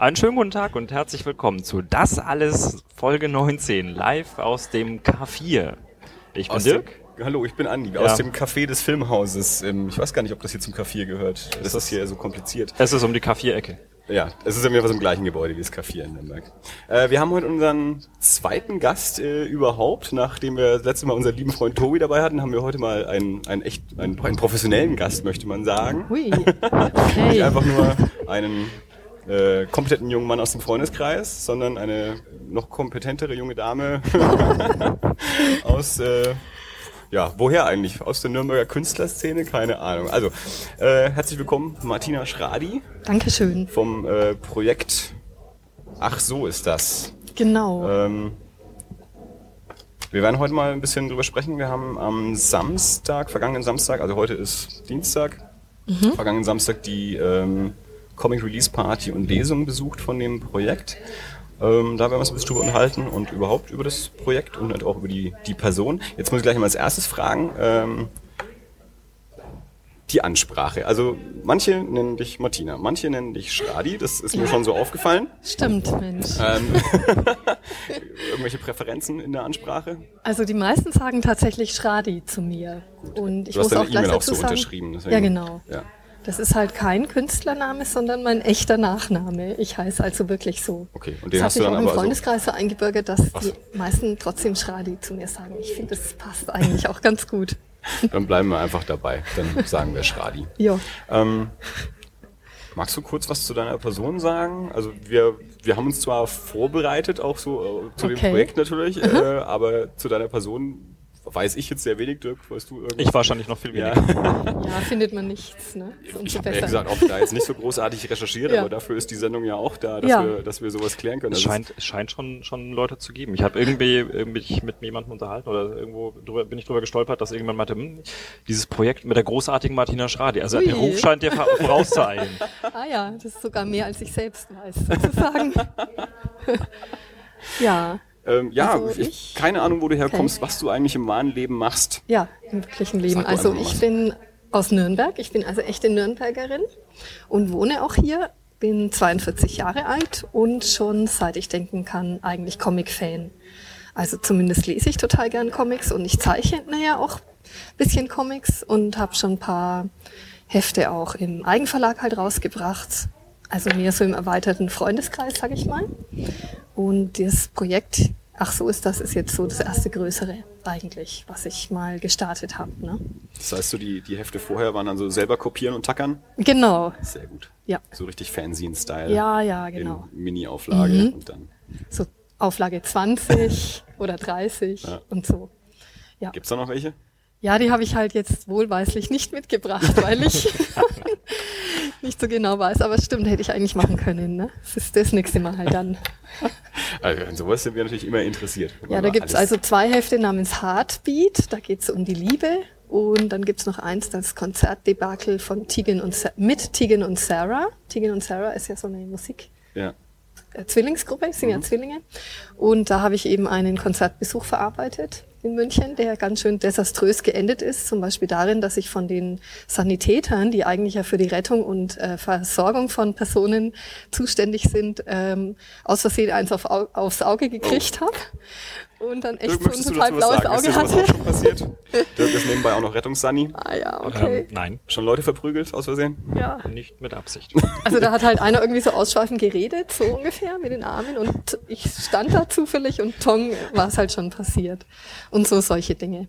Einen schönen guten Tag und herzlich willkommen zu Das alles Folge 19, live aus dem K4. Ich bin Aus Dirk. Dem, hallo, ich bin Andi, Ja. aus dem Café des Filmhauses. Ich weiß gar nicht, ob das hier zum Café gehört. Das ist hier so kompliziert. Es ist um die K4-Ecke. Ja, es ist ja mir was im gleichen Gebäude wie das Café in Nürnberg. Äh, wir haben heute unseren zweiten Gast äh, überhaupt. Nachdem wir das letzte Mal unseren lieben Freund Tobi dabei hatten, haben wir heute mal einen, einen echt, einen, einen professionellen Gast, möchte man sagen. Hui. Nicht Okay. einfach nur einen äh, kompetenten jungen Mann aus dem Freundeskreis, sondern eine noch kompetentere junge Dame aus, äh, ja, woher eigentlich? Aus der Nürnberger Künstlerszene? Keine Ahnung. Also, äh, herzlich willkommen, Martina Schradi Dankeschön. vom äh, Projekt Ach, so ist das. Genau. Ähm, wir werden heute mal ein bisschen drüber sprechen. Wir haben am Samstag, vergangenen Samstag, also heute ist Dienstag, vergangenen Samstag die ähm, Comic Release Party und Lesung besucht von dem Projekt. Ähm, da werden wir uns ein bisschen drüber unterhalten und überhaupt über das Projekt und halt auch über die, die Person. Jetzt muss ich gleich mal als erstes fragen, ähm, die Ansprache. Also manche nennen dich Martina, manche nennen dich Schradi, das ist mir schon so aufgefallen. Stimmt, Mensch. Ähm, irgendwelche Präferenzen in der Ansprache? Also die meisten sagen tatsächlich Schradi zu mir. Und ich Du hast muss deine auch E-Mail auch so sagen, unterschrieben. deswegen- Ja, genau. Ja. Das ist halt kein Künstlername, sondern mein echter Nachname. Ich heiße also wirklich so. Okay, und den das hast du dann auch im also- Freundeskreis so eingebürgert, dass Ach die so. meisten trotzdem Schradi zu mir sagen. Ich finde, das passt eigentlich auch ganz gut. Dann bleiben wir einfach dabei. Dann sagen wir Schradi. Ja. Ähm, magst du kurz was zu deiner Person sagen? Also wir, wir haben uns zwar vorbereitet, auch so äh, zu dem Okay. Projekt natürlich, äh, aber zu deiner Person weiß ich jetzt sehr wenig, Dirk. Weißt du irgendwas? Ich wahrscheinlich noch viel ja. weniger. Ja, findet man nichts. Ne? Ist Ich umso habe ja gesagt, auch da jetzt nicht so großartig recherchiert, Ja. aber dafür ist die Sendung ja auch da, dass, Ja. wir, dass wir sowas klären können. Es ist- scheint, scheint schon, schon Leute zu geben. Ich habe irgendwie, irgendwie mich mit jemandem unterhalten oder irgendwo drüber, bin ich drüber gestolpert, dass irgendjemand meinte, hm, dieses Projekt mit der großartigen Martina Schradi. Also der Ui. Ruf scheint dir vor- vorauszueilen. Ah ja, das ist sogar mehr, als ich selbst weiß, sozusagen. ja, Ähm, ja, Also ich, ich- keine Ahnung, wo du herkommst, Okay. was du eigentlich im wahren Leben machst. ja, im wirklichen Leben. Also ich was. bin aus Nürnberg, ich bin also echte Nürnbergerin und wohne auch hier, bin 42 Jahre alt und schon seit ich denken kann eigentlich Comic-Fan. Also zumindest lese ich total gern Comics und ich zeichne ja auch ein bisschen Comics und habe schon ein paar Hefte auch im Eigenverlag halt rausgebracht. Also mehr so im erweiterten Freundeskreis, sage ich mal. Und das Projekt, ach so ist das, ist jetzt so das erste größere eigentlich, was ich mal gestartet habe. Ne? Das heißt, so die, die Hefte vorher waren dann so selber kopieren und tackern? Genau, Sehr gut. ja. So richtig Fanzine-Style. Ja, ja, genau. In Mini-Auflage Mhm. und dann. So Auflage 20 oder 30 Ja. und so. Ja. Gibt's da noch welche? Ja, die habe ich halt jetzt wohlweislich nicht mitgebracht, weil ich nicht so genau weiß. Aber es stimmt, hätte ich eigentlich machen können. Ne? Das ist das nächste Mal halt dann. Also, an sowas sind wir natürlich immer interessiert. Ja, da gibt's alles- also zwei Hefte namens Heartbeat. Da geht's um die Liebe. Und dann gibt's noch eins, das Konzertdebakel von Tegan und Sa mit Tegan und Sarah. Tegan und Sarah ist ja so eine Musik. Ja. äh, Zwillingsgruppe, es sind ja Zwillinge. Und da habe ich eben einen Konzertbesuch verarbeitet in München, der ganz schön desaströs geendet ist. Zum Beispiel darin, dass ich von den Sanitätern, die eigentlich ja für die Rettung und äh, Versorgung von Personen zuständig sind, ähm, aus Versehen eins auf, Au- aufs Auge gekriegt habe. Und dann echt Dirk, so ein möchtest du total blaues sagen? Ist dir Auge sowas auch hatte. schon passiert? Dirk ist nebenbei auch noch Rettungssani. Ah ja, okay. Ähm, nein, Schon Leute verprügelt aus Versehen? ja. nicht mit Absicht. Also da hat halt einer irgendwie so ausschweifend geredet, so ungefähr mit den Armen und ich stand da zufällig und Tong war es halt schon passiert. Und so solche Dinge.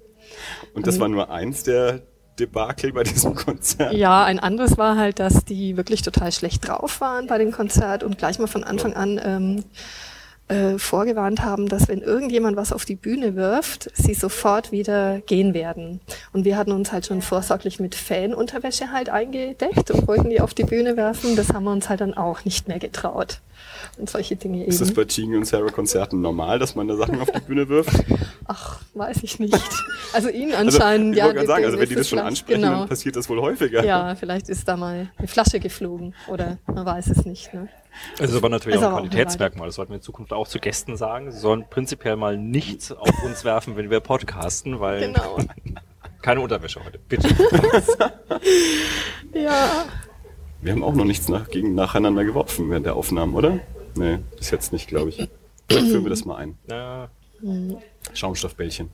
Und das war nur eins der Debakel bei diesem Konzert. Ja, ein anderes war halt, dass die wirklich total schlecht drauf waren bei dem Konzert und gleich mal von Anfang an ähm, äh, vorgewarnt haben, dass wenn irgendjemand was auf die Bühne wirft, sie sofort wieder gehen werden. Und wir hatten uns halt schon vorsorglich mit Fanunterwäsche halt eingedeckt und wollten die auf die Bühne werfen. Das haben wir uns halt dann auch nicht mehr getraut. Und solche Dinge Ist das eben. bei Tegan und Sarah Konzerten normal, dass man da Sachen auf die Bühne wirft? Ach, weiß ich nicht. Also ihnen Also, anscheinend, ich ja. wollte gerade sagen, also wenn die das schon ansprechen, genau. dann passiert das wohl häufiger. Ja, vielleicht ist da mal eine Flasche geflogen oder man weiß es nicht. Ne? Es ist aber natürlich Ist auch ein aber auch eine Qualitätsmerkmal. Das sollten wir in Zukunft auch zu Gästen sagen. Sie sollen prinzipiell mal nichts auf uns werfen, wenn wir podcasten, weil Genau. keine Unterwäsche heute. Bitte. Ja, Wir haben auch noch nichts nach, gegen, nacheinander geworfen während der Aufnahmen, oder? Nee, bis jetzt nicht, glaube ich. Vielleicht führen wir das mal ein. Ja, Schaumstoffbällchen.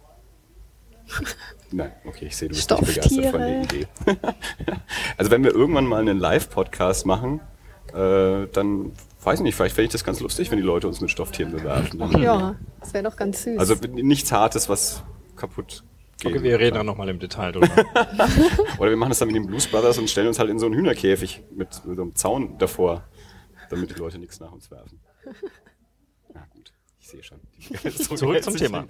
Nein, okay, ich sehe, du bist nicht begeistert von der Idee. also wenn wir irgendwann mal einen Live-Podcast machen, äh, dann weiß ich nicht, vielleicht fände ich das ganz lustig, wenn die Leute uns mit Stofftieren bewerfen. Dann, Ja, das wäre doch ganz süß. Also nichts Hartes, was kaputt geht. okay, wir reden dann nochmal im Detail drüber. Oder wir machen das dann mit den Blues Brothers und stellen uns halt in so einen Hühnerkäfig mit, mit so einem Zaun davor, damit die Leute nichts nach uns werfen. Na gut, ich sehe schon. So Zurück zum Thema.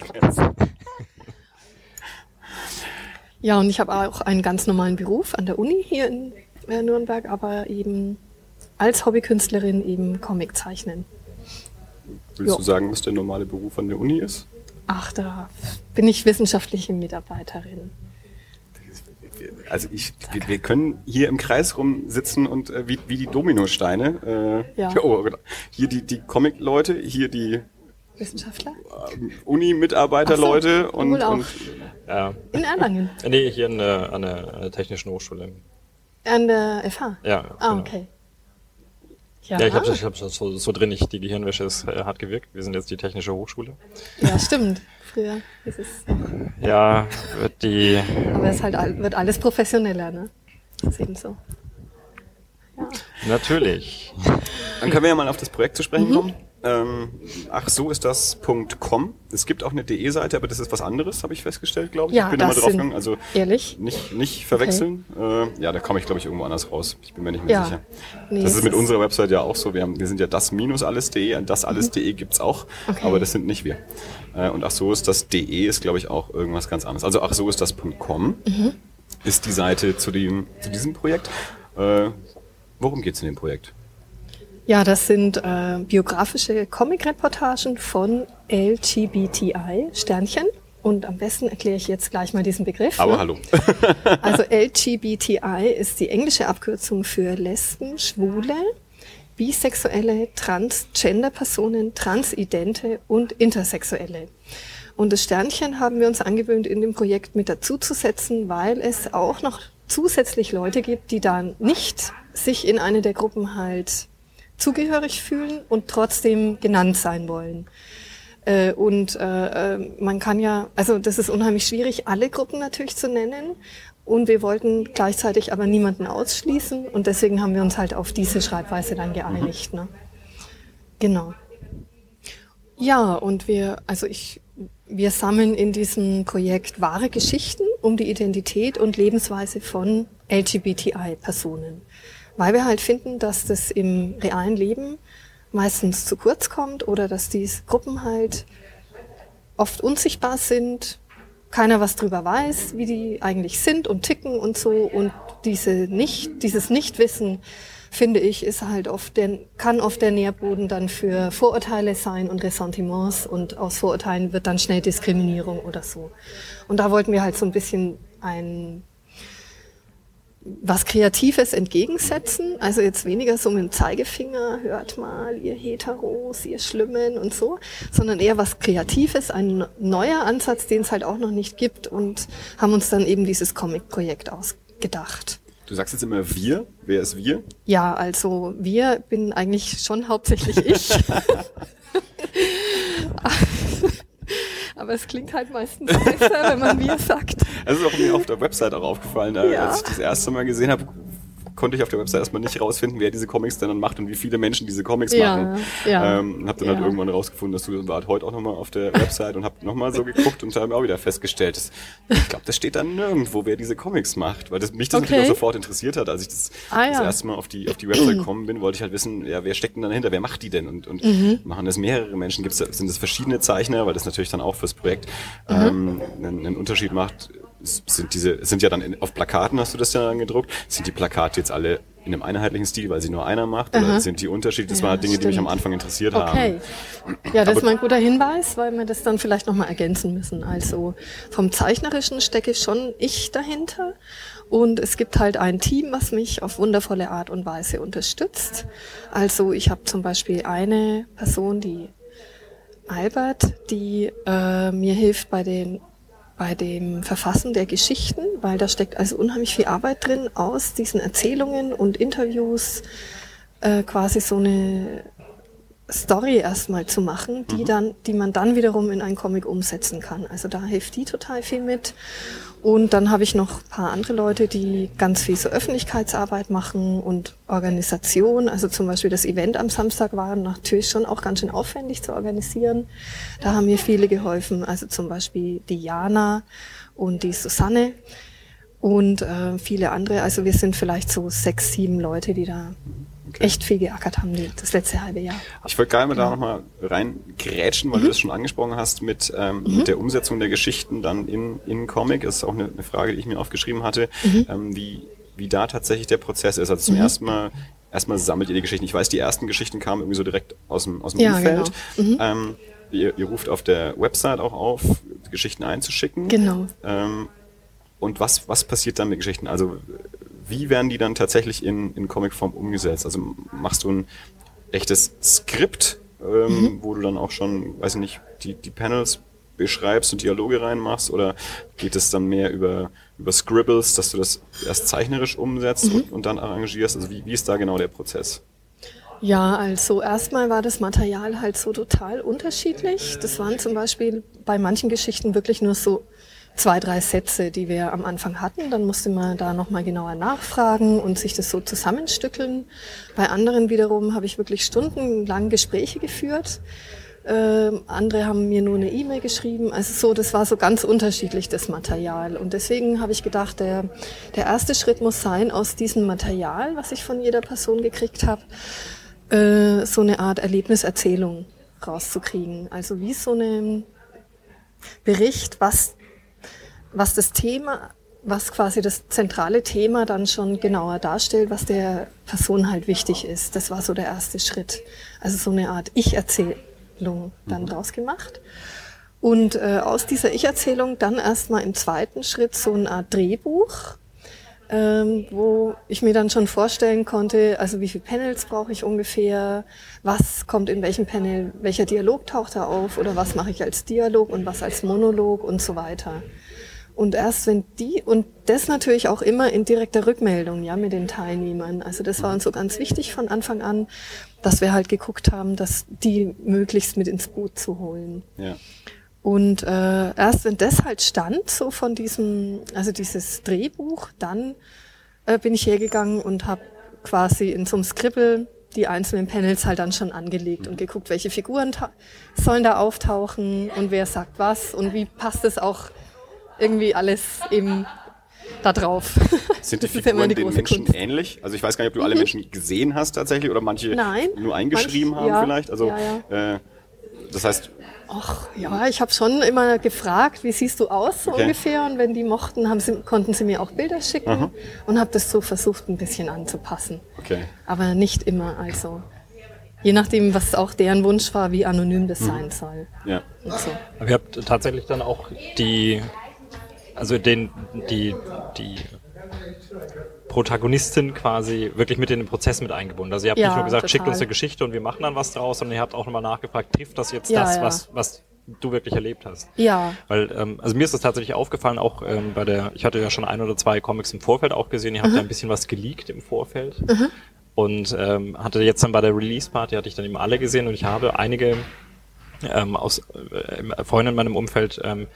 ja, und ich habe auch einen ganz normalen Beruf an der Uni hier in äh, Nürnberg, aber eben als Hobbykünstlerin eben Comic zeichnen. Willst Ja. du sagen, was der normale Beruf an der Uni ist? Ach, da bin ich wissenschaftliche Mitarbeiterin. Also ich, wir, wir können hier im Kreis rumsitzen und äh, wie, wie die Dominosteine. Äh, Ja. oh, genau. hier die, die Comic-Leute, hier die Wissenschaftler? ähm, Uni-Mitarbeiter-Leute so, und, wohl auch. und ja. In Erlangen. Nee, hier in, der- an, der, an der Technischen Hochschule. An der FH. Ja, Ah, genau. okay. Ja, ich habe das, ich hab das so, so drin, nicht die Gehirnwäsche ist äh, hart gewirkt. Wir sind jetzt die Technische Hochschule. Ja, stimmt. Früher ist es. Ja, wird die, Aber es halt, all- wird alles professioneller, ne? Das ist eben so. natürlich. Dann können wir ja mal auf das Projekt zu Mhm. sprechen kommen. Ähm, ach so ist das .com. Es gibt auch eine DE-Seite, aber das ist was anderes, habe ich festgestellt, glaube ich. Ja, ich bin immer drauf sind- gegangen. Also Ehrlich? nicht, nicht verwechseln. Äh, ja, da komme ich, glaube ich, irgendwo anders raus. Ich bin mir nicht mehr Ja. sicher. Nee, das es ist mit unserer Website ja auch so. Wir, haben, wir sind ja das minus alles.de und das alles.de gibt's auch, Mhm. Okay. aber das sind nicht wir. Äh, und ach so ist das DE ist, glaube ich, auch irgendwas ganz anderes. Also ach so ist das .com Mhm. ist die Seite zu, dem, zu diesem Projekt. Äh, worum geht's in dem Projekt? Ja, das sind äh, biografische Comic-Reportagen von LGBTI, Sternchen. Und am besten erkläre ich jetzt gleich mal diesen Begriff. Aber ne? hallo. Also LGBTI ist die englische Abkürzung für Lesben, Schwule, Bisexuelle, Transgender-Personen, Transidente und Intersexuelle. Und das Sternchen haben wir uns angewöhnt, in dem Projekt mit dazuzusetzen, weil es auch noch zusätzlich Leute gibt, die dann nicht sich in eine der Gruppen halt zugehörig fühlen und trotzdem genannt sein wollen. Äh, Und äh, äh, man kann ja, also das ist unheimlich schwierig, alle Gruppen natürlich zu nennen. Und wir wollten gleichzeitig aber niemanden ausschließen. Und deswegen haben wir uns halt auf diese Schreibweise dann geeinigt. Ne? Genau. Ja, und wir, also ich, wir sammeln in diesem Projekt wahre Geschichten um die Identität und Lebensweise von LGBTI-Personen. Weil wir halt finden, dass das im realen Leben meistens zu kurz kommt oder dass diese Gruppen halt oft unsichtbar sind, keiner was drüber weiß, wie die eigentlich sind und ticken und so und diese nicht, dieses Nichtwissen, finde ich, ist halt oft der, kann oft der Nährboden dann für Vorurteile sein und Ressentiments und aus Vorurteilen wird dann schnell Diskriminierung oder so. Und da wollten wir halt so ein bisschen ein was Kreatives entgegensetzen. Also jetzt weniger so mit dem Zeigefinger, hört mal, ihr Heteros, ihr Schlimmen und so, sondern eher was Kreatives, ein neuer Ansatz, den es halt auch noch nicht gibt und haben uns dann eben dieses Comic-Projekt ausgedacht. Du sagst jetzt immer wir. Wer ist wir? Ja, also wir bin eigentlich schon hauptsächlich ich. Aber es klingt halt meistens besser, wenn man wir sagt. Das ist auch mir auf der Website auch aufgefallen. Äh, Ja. Als ich das erste Mal gesehen habe, konnte ich auf der Website erstmal nicht rausfinden, wer diese Comics denn dann macht und wie viele Menschen diese Comics Ja, machen. ja. Ähm, hab dann halt Ja. irgendwann rausgefunden, dass du wart heute auch nochmal auf der Website und hab nochmal so geguckt und habe auch wieder festgestellt, dass, ich glaube, das steht dann nirgendwo, wer diese Comics macht, weil das mich das Okay. natürlich auch sofort interessiert hat, als ich das, Ah, das ja. erste Mal auf die auf die Website gekommen bin, wollte ich halt wissen, ja, wer steckt denn dahinter, wer macht die denn und, und Mhm. machen das mehrere Menschen, gibt's, sind das verschiedene Zeichner, weil das natürlich dann auch fürs Projekt Mhm. ähm, einen, einen Unterschied macht. Sind diese es sind ja dann in, auf Plakaten hast du das ja dann gedruckt. Sind die Plakate jetzt alle in einem einheitlichen Stil, weil sie nur einer macht, oder sind die Unterschiede? Das Ja, waren Dinge, die mich stimmt. am Anfang interessiert Okay. haben. Ja, das Aber- ist mal ein guter Hinweis, weil wir das dann vielleicht nochmal ergänzen müssen. Also vom Zeichnerischen stecke schon ich dahinter. Und es gibt halt ein Team, was mich auf wundervolle Art und Weise unterstützt. Also ich habe zum Beispiel eine Person, die Albert, die äh, mir hilft bei den bei dem Verfassen der Geschichten, weil da steckt also unheimlich viel Arbeit drin, aus diesen Erzählungen und Interviews äh, quasi so eine Story erstmal zu machen, die dann, die man dann wiederum in einen Comic umsetzen kann. Also da hilft die total viel mit. Und dann habe ich noch ein paar andere Leute, die ganz viel so Öffentlichkeitsarbeit machen und Organisation. Also zum Beispiel das Event am Samstag war natürlich schon auch ganz schön aufwendig zu organisieren. Da haben mir viele geholfen. Also zum Beispiel Diana und die Susanne und äh, viele andere. Also wir sind vielleicht so sechs, sieben Leute, die da okay. echt viel geackert haben die, das letzte halbe Jahr. Ich wollte gerne mal genau. da nochmal reingrätschen, weil mhm. du das schon angesprochen hast mit, ähm, mhm. mit der Umsetzung der Geschichten dann in, in Comic. Das ist auch eine, eine Frage, die ich mir aufgeschrieben hatte, mhm. ähm, wie, wie da tatsächlich der Prozess ist. Also zum mhm. ersten Mal erstmal sammelt ihr die Geschichten. Ich weiß, die ersten Geschichten kamen irgendwie so direkt aus dem, aus dem ja, Umfeld. Genau. Mhm. Ähm, ihr, ihr, ruft auf der Website auch auf, Geschichten einzuschicken. Genau. Ähm, und was, was passiert dann mit Geschichten? Also wie werden die dann tatsächlich in, in Comicform umgesetzt? Also machst du ein echtes Skript, ähm, mhm. wo du dann auch schon, weiß ich nicht, die, die Panels beschreibst und Dialoge reinmachst oder geht es dann mehr über, über Scribbles, dass du das erst zeichnerisch umsetzt mhm. und, und, dann arrangierst? Also wie, wie ist da genau der Prozess? Ja, also erstmal war das Material halt so total unterschiedlich. Das waren zum Beispiel bei manchen Geschichten wirklich nur so zwei, drei Sätze, die wir am Anfang hatten. Dann musste man da nochmal genauer nachfragen und sich das so zusammenstückeln. Bei anderen wiederum habe ich wirklich stundenlang Gespräche geführt. Ähm, andere haben mir nur eine E-Mail geschrieben. Also so, das war so ganz unterschiedlich, das Material. Und deswegen habe ich gedacht, der, der erste Schritt muss sein, aus diesem Material, was ich von jeder Person gekriegt habe, äh, so eine Art Erlebniserzählung rauszukriegen. Also wie so eine Bericht, was was das Thema, was quasi das zentrale Thema dann schon genauer darstellt, was der Person halt wichtig ist. Das war so der erste Schritt. Also so eine Art Ich-Erzählung dann mhm. draus gemacht. Und äh, aus dieser Ich-Erzählung dann erstmal im zweiten Schritt so eine Art Drehbuch, ähm, wo ich mir dann schon vorstellen konnte, also wie viele Panels brauche ich ungefähr, was kommt in welchem Panel, welcher Dialog taucht da auf oder was mache ich als Dialog und was als Monolog und so weiter. Und erst wenn die, und das natürlich auch immer in direkter Rückmeldung, ja, mit den Teilnehmern. Also das war uns so ganz wichtig von Anfang an, dass wir halt geguckt haben, dass die möglichst mit ins Boot zu holen. Ja. Und äh, erst wenn das halt stand, so von diesem, also dieses Drehbuch, dann äh, bin ich hergegangen und habe quasi in so einem Scribble die einzelnen Panels halt dann schon angelegt und geguckt, welche Figuren sollen da auftauchen und wer sagt was und wie passt es auch irgendwie alles eben da drauf. Sind die Figuren den Menschen Kunst. ähnlich? Also ich weiß gar nicht, ob du mhm. alle Menschen gesehen hast tatsächlich oder manche Nein, nur eingeschrieben manch, haben ja, vielleicht. Also ja, ja. Äh, das heißt. Ach ja, ich habe schon immer gefragt, wie siehst du aus so okay. ungefähr? Und wenn die mochten, haben sie, konnten sie mir auch Bilder schicken Aha. und habe das so versucht, ein bisschen anzupassen. Okay. Aber nicht immer. Also je nachdem, was auch deren Wunsch war, wie anonym das mhm. sein soll. Ja. So. Aber ihr habt tatsächlich dann auch die also den, die, die Protagonistin quasi wirklich mit in den Prozess mit eingebunden. Also ihr habt ja, nicht nur gesagt, total. schickt uns eine Geschichte und wir machen dann was draus, sondern ihr habt auch nochmal nachgefragt, trifft das jetzt ja, das, ja. was, was du wirklich erlebt hast? Ja. Weil, ähm, also mir ist das tatsächlich aufgefallen, auch ähm, bei der, ich hatte ja schon ein oder zwei Comics im Vorfeld auch gesehen, ihr habt mhm. ja ein bisschen was geleakt im Vorfeld. Mhm. Und ähm, hatte jetzt dann bei der Release-Party, hatte ich dann eben alle gesehen und ich habe einige ähm, aus äh, Freunden in meinem Umfeld ähm,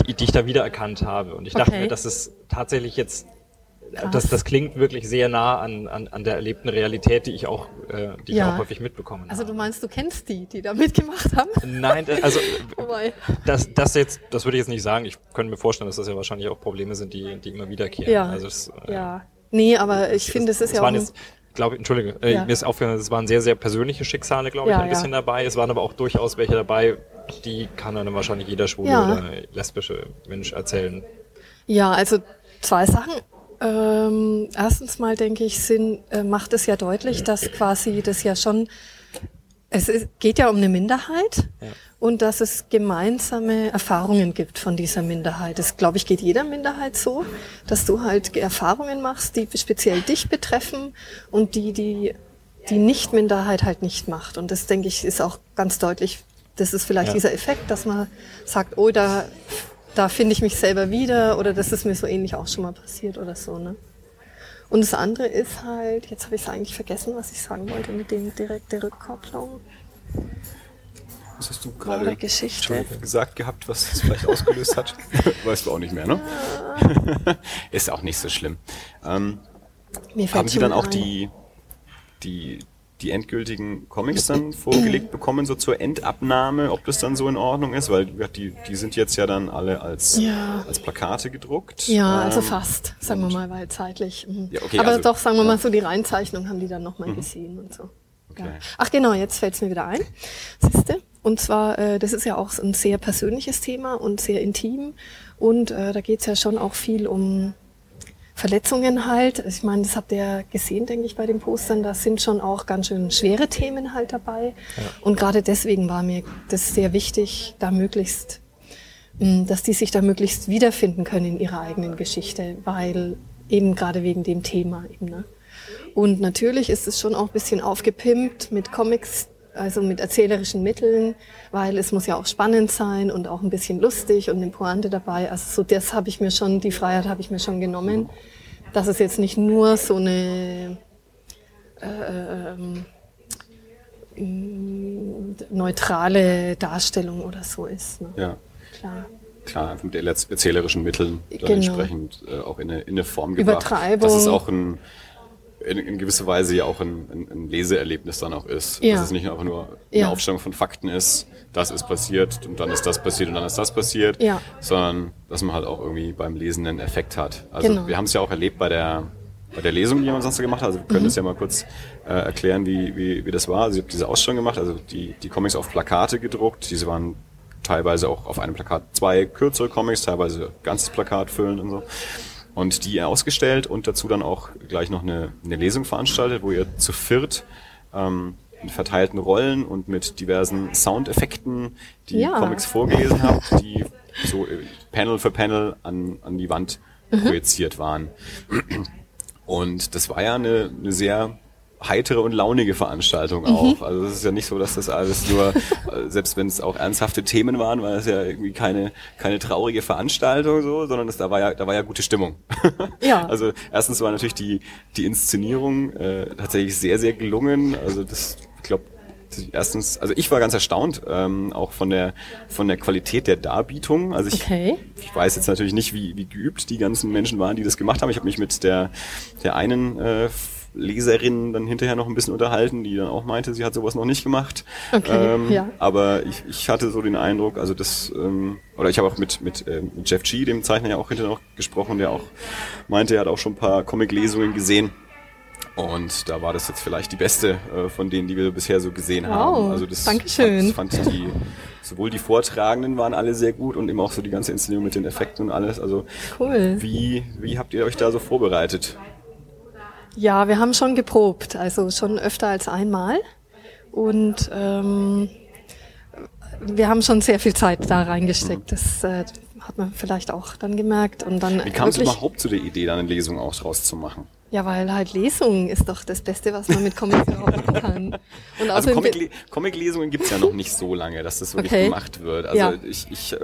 die, die ich da wiedererkannt habe. Und ich okay. dachte mir, das ist tatsächlich jetzt das, das klingt wirklich sehr nah an, an, an der erlebten Realität, die ich auch, äh, die ja. ich auch häufig mitbekommen Also du meinst, du kennst die, die da mitgemacht haben? Nein, also oh das, das jetzt, das würde ich jetzt nicht sagen. Ich könnte mir vorstellen, dass das ja wahrscheinlich auch Probleme sind, die, die immer wiederkehren. Ja. Also es, äh, ja. Nee, aber ich finde, es ist ja auch. Jetzt, glaube Entschuldige, äh, ja. mir ist aufgefallen, es waren sehr, sehr persönliche Schicksale, glaube ich, ja, ein bisschen dabei. Es waren aber auch durchaus welche dabei, die kann dann wahrscheinlich jeder schwule oder lesbische Mensch erzählen. Ja, also zwei Sachen. Ähm, erstens mal denke ich, sind, äh, macht es ja deutlich, dass quasi das ja schon, es ist, geht ja um eine Minderheit ja. und dass es gemeinsame Erfahrungen gibt von dieser Minderheit. Das, glaube ich, geht jeder Minderheit so, dass du halt Erfahrungen machst, die speziell dich betreffen und die, die die Nicht-Minderheit halt nicht macht. Und das, denke ich, ist auch ganz deutlich das ist vielleicht ja. dieser Effekt, dass man sagt, oh, da da finde ich mich selber wieder oder das ist mir so ähnlich auch schon mal passiert oder so. Ne? Und das andere ist halt, jetzt habe ich es eigentlich vergessen, was ich sagen wollte mit dem direkte Rückkopplung. Was hast du gerade gesagt gehabt, was es vielleicht ausgelöst hat? weißt du auch nicht mehr, ne? Ist auch nicht so schlimm. Ähm, haben Sie dann auch ein. die, die, die endgültigen Comics dann vorgelegt bekommen, so zur Endabnahme, ob das dann so in Ordnung ist? Weil die, die sind jetzt ja dann alle als, Ja. als Plakate gedruckt. Ja, also Ähm, fast, sagen wir mal, weil zeitlich. mhm. Ja, okay, Aber also- doch, sagen wir. Mhm. mal so, die Reinzeichnung haben die dann nochmal gesehen und so. Okay. Ja. Ach genau, jetzt fällt es mir wieder ein. Siehste? Und zwar, äh, das ist ja auch ein sehr persönliches Thema und sehr intim. Und äh, da geht es ja schon auch viel um Verletzungen halt. Ich meine, das habt ihr ja gesehen, denke ich, bei den Postern. Da sind schon auch ganz schön schwere Themen halt dabei. Und gerade deswegen war mir das sehr wichtig, da möglichst, mh, dass die sich da möglichst wiederfinden können in ihrer eigenen Geschichte, weil eben gerade wegen dem Thema eben. Ne? Und natürlich ist es schon auch ein bisschen aufgepimpt mit Comics, also mit erzählerischen Mitteln, weil es muss ja auch spannend sein und auch ein bisschen lustig und eine Pointe dabei. Also so das habe ich mir schon, die Freiheit habe ich mir schon genommen, dass es jetzt nicht nur so eine äh, ähm, neutrale Darstellung oder so ist. Ne? Ja, Klar. klar, einfach mit erzähl- erzählerischen Mitteln Genau. entsprechend äh, auch in eine, in eine Form gebracht. Übertreibung. Dass es auch ein, in, in gewisser Weise ja auch ein, ein, ein Leseerlebnis dann auch ist. Ja. Dass es nicht einfach nur eine Ja. Aufstellung von Fakten ist, das ist passiert und dann ist das passiert und dann ist das passiert, Ja. sondern dass man halt auch irgendwie beim Lesen einen Effekt hat. Also Genau. wir haben es ja auch erlebt bei der bei der Lesung, die wir sonst gemacht haben. Also wir können Mhm. das ja mal kurz äh, erklären, wie, wie, wie das war. Also ich habe diese Ausstellung gemacht, also die, die Comics auf Plakate gedruckt. Diese waren teilweise auch auf einem Plakat zwei kürzere Comics, teilweise ganzes Plakat füllen und so. Und die ausgestellt und dazu dann auch gleich noch eine, eine Lesung veranstaltet, wo ihr zu viert ähm, in verteilten Rollen und mit diversen Soundeffekten die Ja. Comics vorgelesen habt, die so äh, Panel für Panel an, an die Wand projiziert waren. Und das war ja eine, eine sehr heitere und launige Veranstaltung auch. Also es ist ja nicht so, dass das alles nur, äh, selbst wenn es auch ernsthafte Themen waren, war es ja irgendwie keine, keine traurige Veranstaltung so, sondern das, da war ja, da war ja gute Stimmung. Ja. Also erstens war natürlich die, die Inszenierung äh, tatsächlich sehr, sehr gelungen. Also das, ich glaube, erstens, also ich war ganz erstaunt, ähm, auch von der von der Qualität der Darbietung. Also ich, Okay. ich weiß jetzt natürlich nicht, wie, wie geübt die ganzen Menschen waren, die das gemacht haben. Ich habe mich mit der der einen äh, Leserin dann hinterher noch ein bisschen unterhalten, die dann auch meinte, sie hat sowas noch nicht gemacht. Okay, ja. Aber ich, ich hatte so den Eindruck, also das, ähm, oder ich habe auch mit, mit, ähm, mit Jeff G., dem Zeichner, ja auch hinterher noch gesprochen, der auch meinte, er hat auch schon ein paar Comic-Lesungen gesehen. Und da war das jetzt vielleicht die beste äh, von denen, die wir bisher so gesehen Wow, haben. Also das Dankeschön. Fand, fand die, sowohl die Vortragenden waren alle sehr gut und eben auch so die ganze Inszenierung mit den Effekten und alles. Also Cool. wie, wie habt ihr euch da so vorbereitet? Ja, wir haben schon geprobt, also schon öfter als einmal. Und ähm, wir haben schon sehr viel Zeit da reingesteckt. Das äh, hat man vielleicht auch dann gemerkt. Und dann Wie kam es überhaupt zu der Idee, da eine Lesung auch draus zu machen? Ja, weil halt Lesung ist doch das Beste, was man mit Comics erhoffen kann. Und Also außerdem- Comic- Comic-Lesungen gibt's ja noch nicht so lange, dass das wirklich Okay. gemacht wird. Also Ja. ich, ich äh,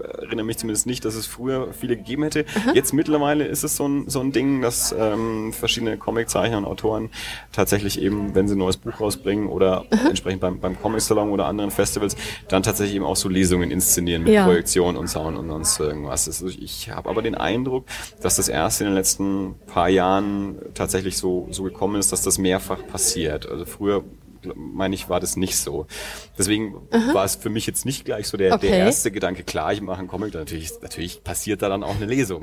erinnere mich zumindest nicht, dass es früher viele gegeben hätte. Jetzt mittlerweile ist es so ein, so ein Ding, dass ähm, verschiedene Comiczeichner und Autoren tatsächlich eben, wenn sie ein neues Buch rausbringen oder entsprechend beim, beim Comic-Salon oder anderen Festivals, dann tatsächlich eben auch so Lesungen inszenieren mit Ja. Projektion und Sound und sonst irgendwas. Also ich habe aber den Eindruck, dass das erst in den letzten paar Jahren tatsächlich so, so gekommen ist, dass das mehrfach passiert. Also früher meine ich, war das nicht so. Deswegen war es für mich jetzt nicht gleich so der, Okay. der erste Gedanke, klar, ich mache einen Comic, natürlich, natürlich passiert da dann auch eine Lesung.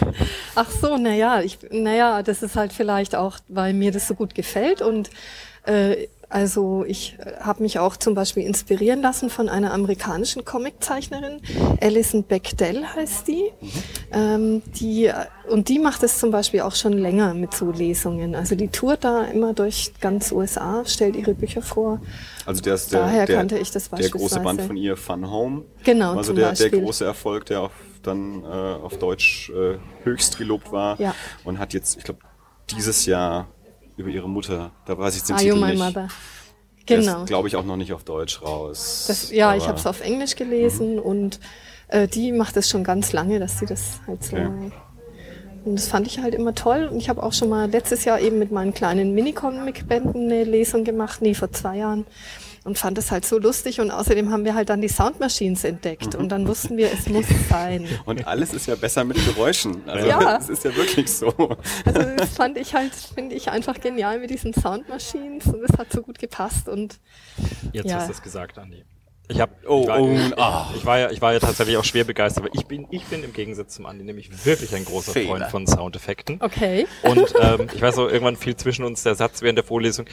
Ach so, naja, naja, das ist halt vielleicht auch, weil mir das so gut gefällt und äh, also ich habe mich auch zum Beispiel inspirieren lassen von einer amerikanischen Comiczeichnerin, Alison Bechdel heißt die. Ähm, die. Und die macht es zum Beispiel auch schon länger mit so Lesungen. Also die tourt da immer durch ganz USA, stellt ihre Bücher vor. Also der, ist der, Daher der, kannte ich das der große. Band von ihr, Fun Home. Genau, Also der, der große Erfolg, der auf, dann äh, auf Deutsch äh, höchst gelobt war. Ja. Und hat jetzt, ich glaube, dieses Jahr über ihre Mutter, da weiß ich den Are You Titel My nicht. Mother? Genau. glaube ich, auch noch nicht auf Deutsch raus. Das, ja, ich habe es auf Englisch gelesen und Äh, die macht es schon ganz lange, dass sie das halt so. Okay. Und das fand ich halt immer toll. Und ich habe auch schon mal letztes Jahr eben mit meinen kleinen Mini-Comic-Bänden eine Lesung gemacht, nee, vor zwei Jahren. Und fand es halt so lustig. Und außerdem haben wir halt dann die Sound Machines entdeckt. Und dann wussten wir, es muss sein. Und alles ist ja besser mit Geräuschen. Also Ja. das ist ja wirklich so. Also das fand ich halt, finde ich einfach genial mit diesen Sound Machines. Und es hat so gut gepasst. Und Jetzt Ja. hast du es gesagt, Andi. Ich hab, Oh, ich, war, oh, ich, ah. ich war ja, ich war ja tatsächlich auch schwer begeistert, aber ich bin, ich bin im Gegensatz zum Andi nämlich wirklich ein großer Fehler. Freund von Soundeffekten. okay. Und ähm, ich weiß auch, irgendwann fiel zwischen uns der Satz während der Vorlesung,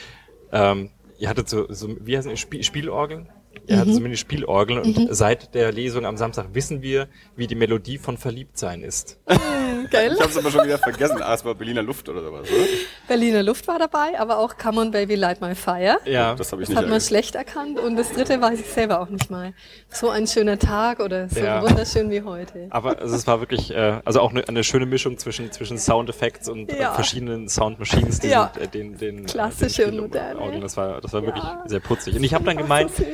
ähm, ihr hattet so, so wie heißen die, Spiel, Spielorgeln? Ihr hattet so Spielorgeln und seit der Lesung am Samstag wissen wir, wie die Melodie von Verliebtsein ist. Gell? Ich habe es aber schon wieder vergessen. Ah, es war Berliner Luft oder sowas, oder? Berliner Luft war dabei, aber auch Come on Baby Light My Fire. Ja, Das habe ich Das nicht hat man schlecht erkannt und das dritte weiß ich selber auch nicht mal. So ein schöner Tag oder so Ja. wunderschön wie heute. aber also es war wirklich, äh, also auch eine, eine schöne Mischung zwischen, zwischen Soundeffekts und äh, Ja. verschiedenen Sound Machines, die Ja. sind, äh, den, den, Klassische äh, und den moderne. Spielorgeln. Das war, das war wirklich sehr putzig. Und ich habe dann gemeint, So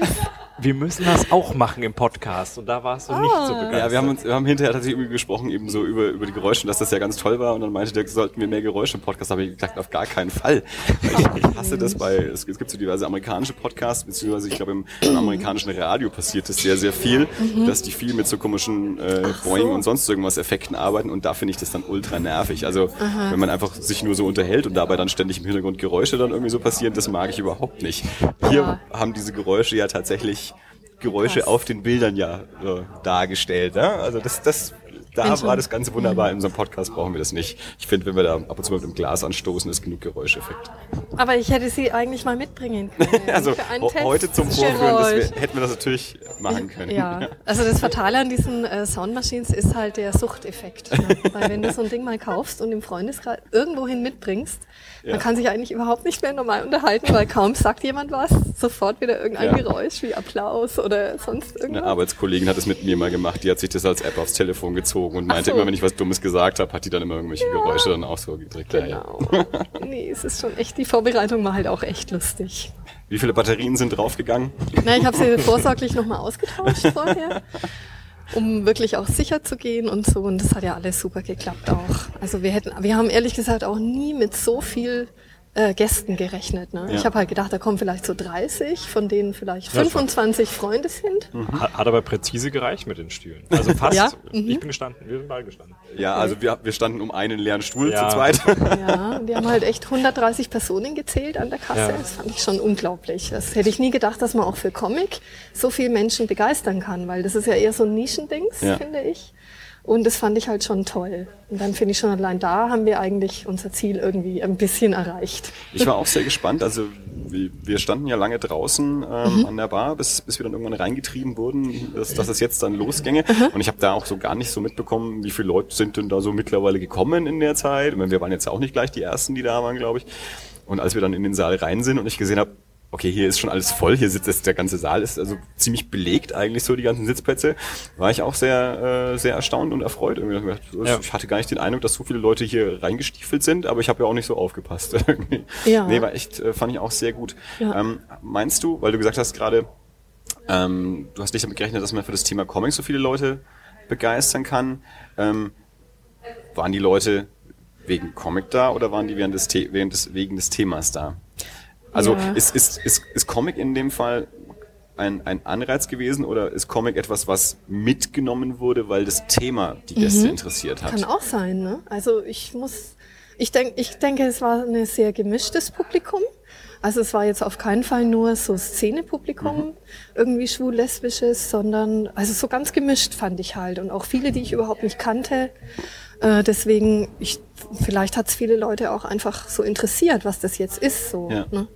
wir müssen das auch machen im Podcast. Und da warst du nicht Ah. so begeistert. Ja, wir haben uns, wir haben hinterher tatsächlich irgendwie gesprochen, eben so über, über die Geräusche, und dass das ja ganz toll war. Und dann meinte der, sollten wir mehr Geräusche im Podcast. Habe ich gesagt, auf gar keinen Fall. Ich, ich hasse das bei, es, gibt so diverse amerikanische Podcasts, beziehungsweise ich glaube im, im amerikanischen Radio passiert das sehr, sehr viel, dass die viel mit so komischen äh, Boing und sonst irgendwas Effekten arbeiten. Und da finde ich das dann ultra nervig. Also wenn man einfach sich nur so unterhält und dabei dann ständig im Hintergrund Geräusche dann irgendwie so passieren, das mag ich überhaupt nicht. Hier Ja. haben diese Geräusche ja tatsächlich Geräusche Krass. auf den Bildern ja äh, dargestellt. Ja? Also das, das, da war das Ganze wunderbar. In unserem Podcast brauchen wir das nicht. Ich finde, wenn wir da ab und zu mal mit dem Glas anstoßen, ist genug Geräuscheffekt. Aber ich hätte sie eigentlich mal mitbringen können. Also heute zum Vorführen, wär, hätten wir das natürlich machen können. Ja, also das Fatale an diesen äh, Soundmachines ist halt der Suchteffekt. Ne? Weil wenn du so ein Ding mal kaufst und im Freundeskreis irgendwohin mitbringst, Ja. man kann sich eigentlich überhaupt nicht mehr normal unterhalten, weil kaum sagt jemand was, sofort wieder irgendein Ja. Geräusch wie Applaus oder sonst Eine irgendwas. Arbeitskollegin hat es mit mir mal gemacht, die hat sich das als App aufs Telefon gezogen und meinte so. immer, wenn ich was Dummes gesagt habe, hat die dann immer irgendwelche Geräusche dann auch so gedrückt. Ja, ja. Genau. Nee, es ist schon echt, die Vorbereitung war halt auch echt lustig. Wie viele Batterien sind draufgegangen? Na, ich habe sie vorsorglich nochmal ausgetauscht vorher, um wirklich auch sicher zu gehen und so. Und das hat ja alles super geklappt auch. Also wir hätten, wir haben ehrlich gesagt auch nie mit so viel äh, Gästen gerechnet. Ne? Ja. Ich habe halt gedacht, da kommen vielleicht so 30, von denen vielleicht Ja, schon. 25 Freunde sind. Hat, hat aber präzise gereicht mit den Stühlen. Also fast. Ja, mhm. Ich bin gestanden, wir sind beide gestanden. Ja, also wir, wir standen um einen leeren Stuhl Ja. zu zweit. Ja, und die haben halt echt 130 Personen gezählt an der Kasse. Ja. Das fand ich schon unglaublich. Das hätte ich nie gedacht, dass man auch für Comic so viel Menschen begeistern kann, weil das ist ja eher so ein Nischendings, Ja. finde ich. Und das fand ich halt schon toll. Und dann finde ich schon allein da haben wir eigentlich unser Ziel irgendwie ein bisschen erreicht. Ich war auch sehr gespannt. Also wir standen ja lange draußen ähm, Mhm. an der Bar, bis, bis wir dann irgendwann reingetrieben wurden, dass, dass es jetzt dann losgänge. Mhm. Und ich habe da auch so gar nicht so mitbekommen, wie viele Leute sind denn da so mittlerweile gekommen in der Zeit. Ich meine, wir waren jetzt auch nicht gleich die Ersten, die da waren, glaube ich. Und als wir dann in den Saal rein sind und ich gesehen habe, okay, hier ist schon alles voll, hier sitzt jetzt der ganze Saal, ist also ziemlich belegt eigentlich so die ganzen Sitzplätze, war ich auch sehr, äh, sehr erstaunt und erfreut. Irgendwie. Ich hatte gar nicht den Eindruck, dass so viele Leute hier reingestiefelt sind, aber ich habe ja auch nicht so aufgepasst. irgendwie. Ja. Nee, war echt, äh, fand ich auch sehr gut. Ja. Ähm, meinst du, weil du gesagt hast gerade, ähm, du hast nicht damit gerechnet, dass man für das Thema Comics so viele Leute begeistern kann. Ähm, waren die Leute wegen Comic da oder waren die während des, The während des, wegen des Themas da? Also Ja. ist, ist, ist, ist Comic in dem Fall ein, ein Anreiz gewesen oder ist Comic etwas, was mitgenommen wurde, weil das Thema die Gäste interessiert hat? Mhm. Kann auch sein, ne? Also ich muss, ich denke, ich denke, es war ein sehr gemischtes Publikum. Also es war jetzt auf keinen Fall nur so Szenepublikum, irgendwie schwul-lesbisches, sondern also so ganz gemischt fand ich halt und auch viele, die ich überhaupt nicht kannte. Äh, deswegen, ich, vielleicht hat es viele Leute auch einfach so interessiert, was das jetzt ist. So, Ja. ne?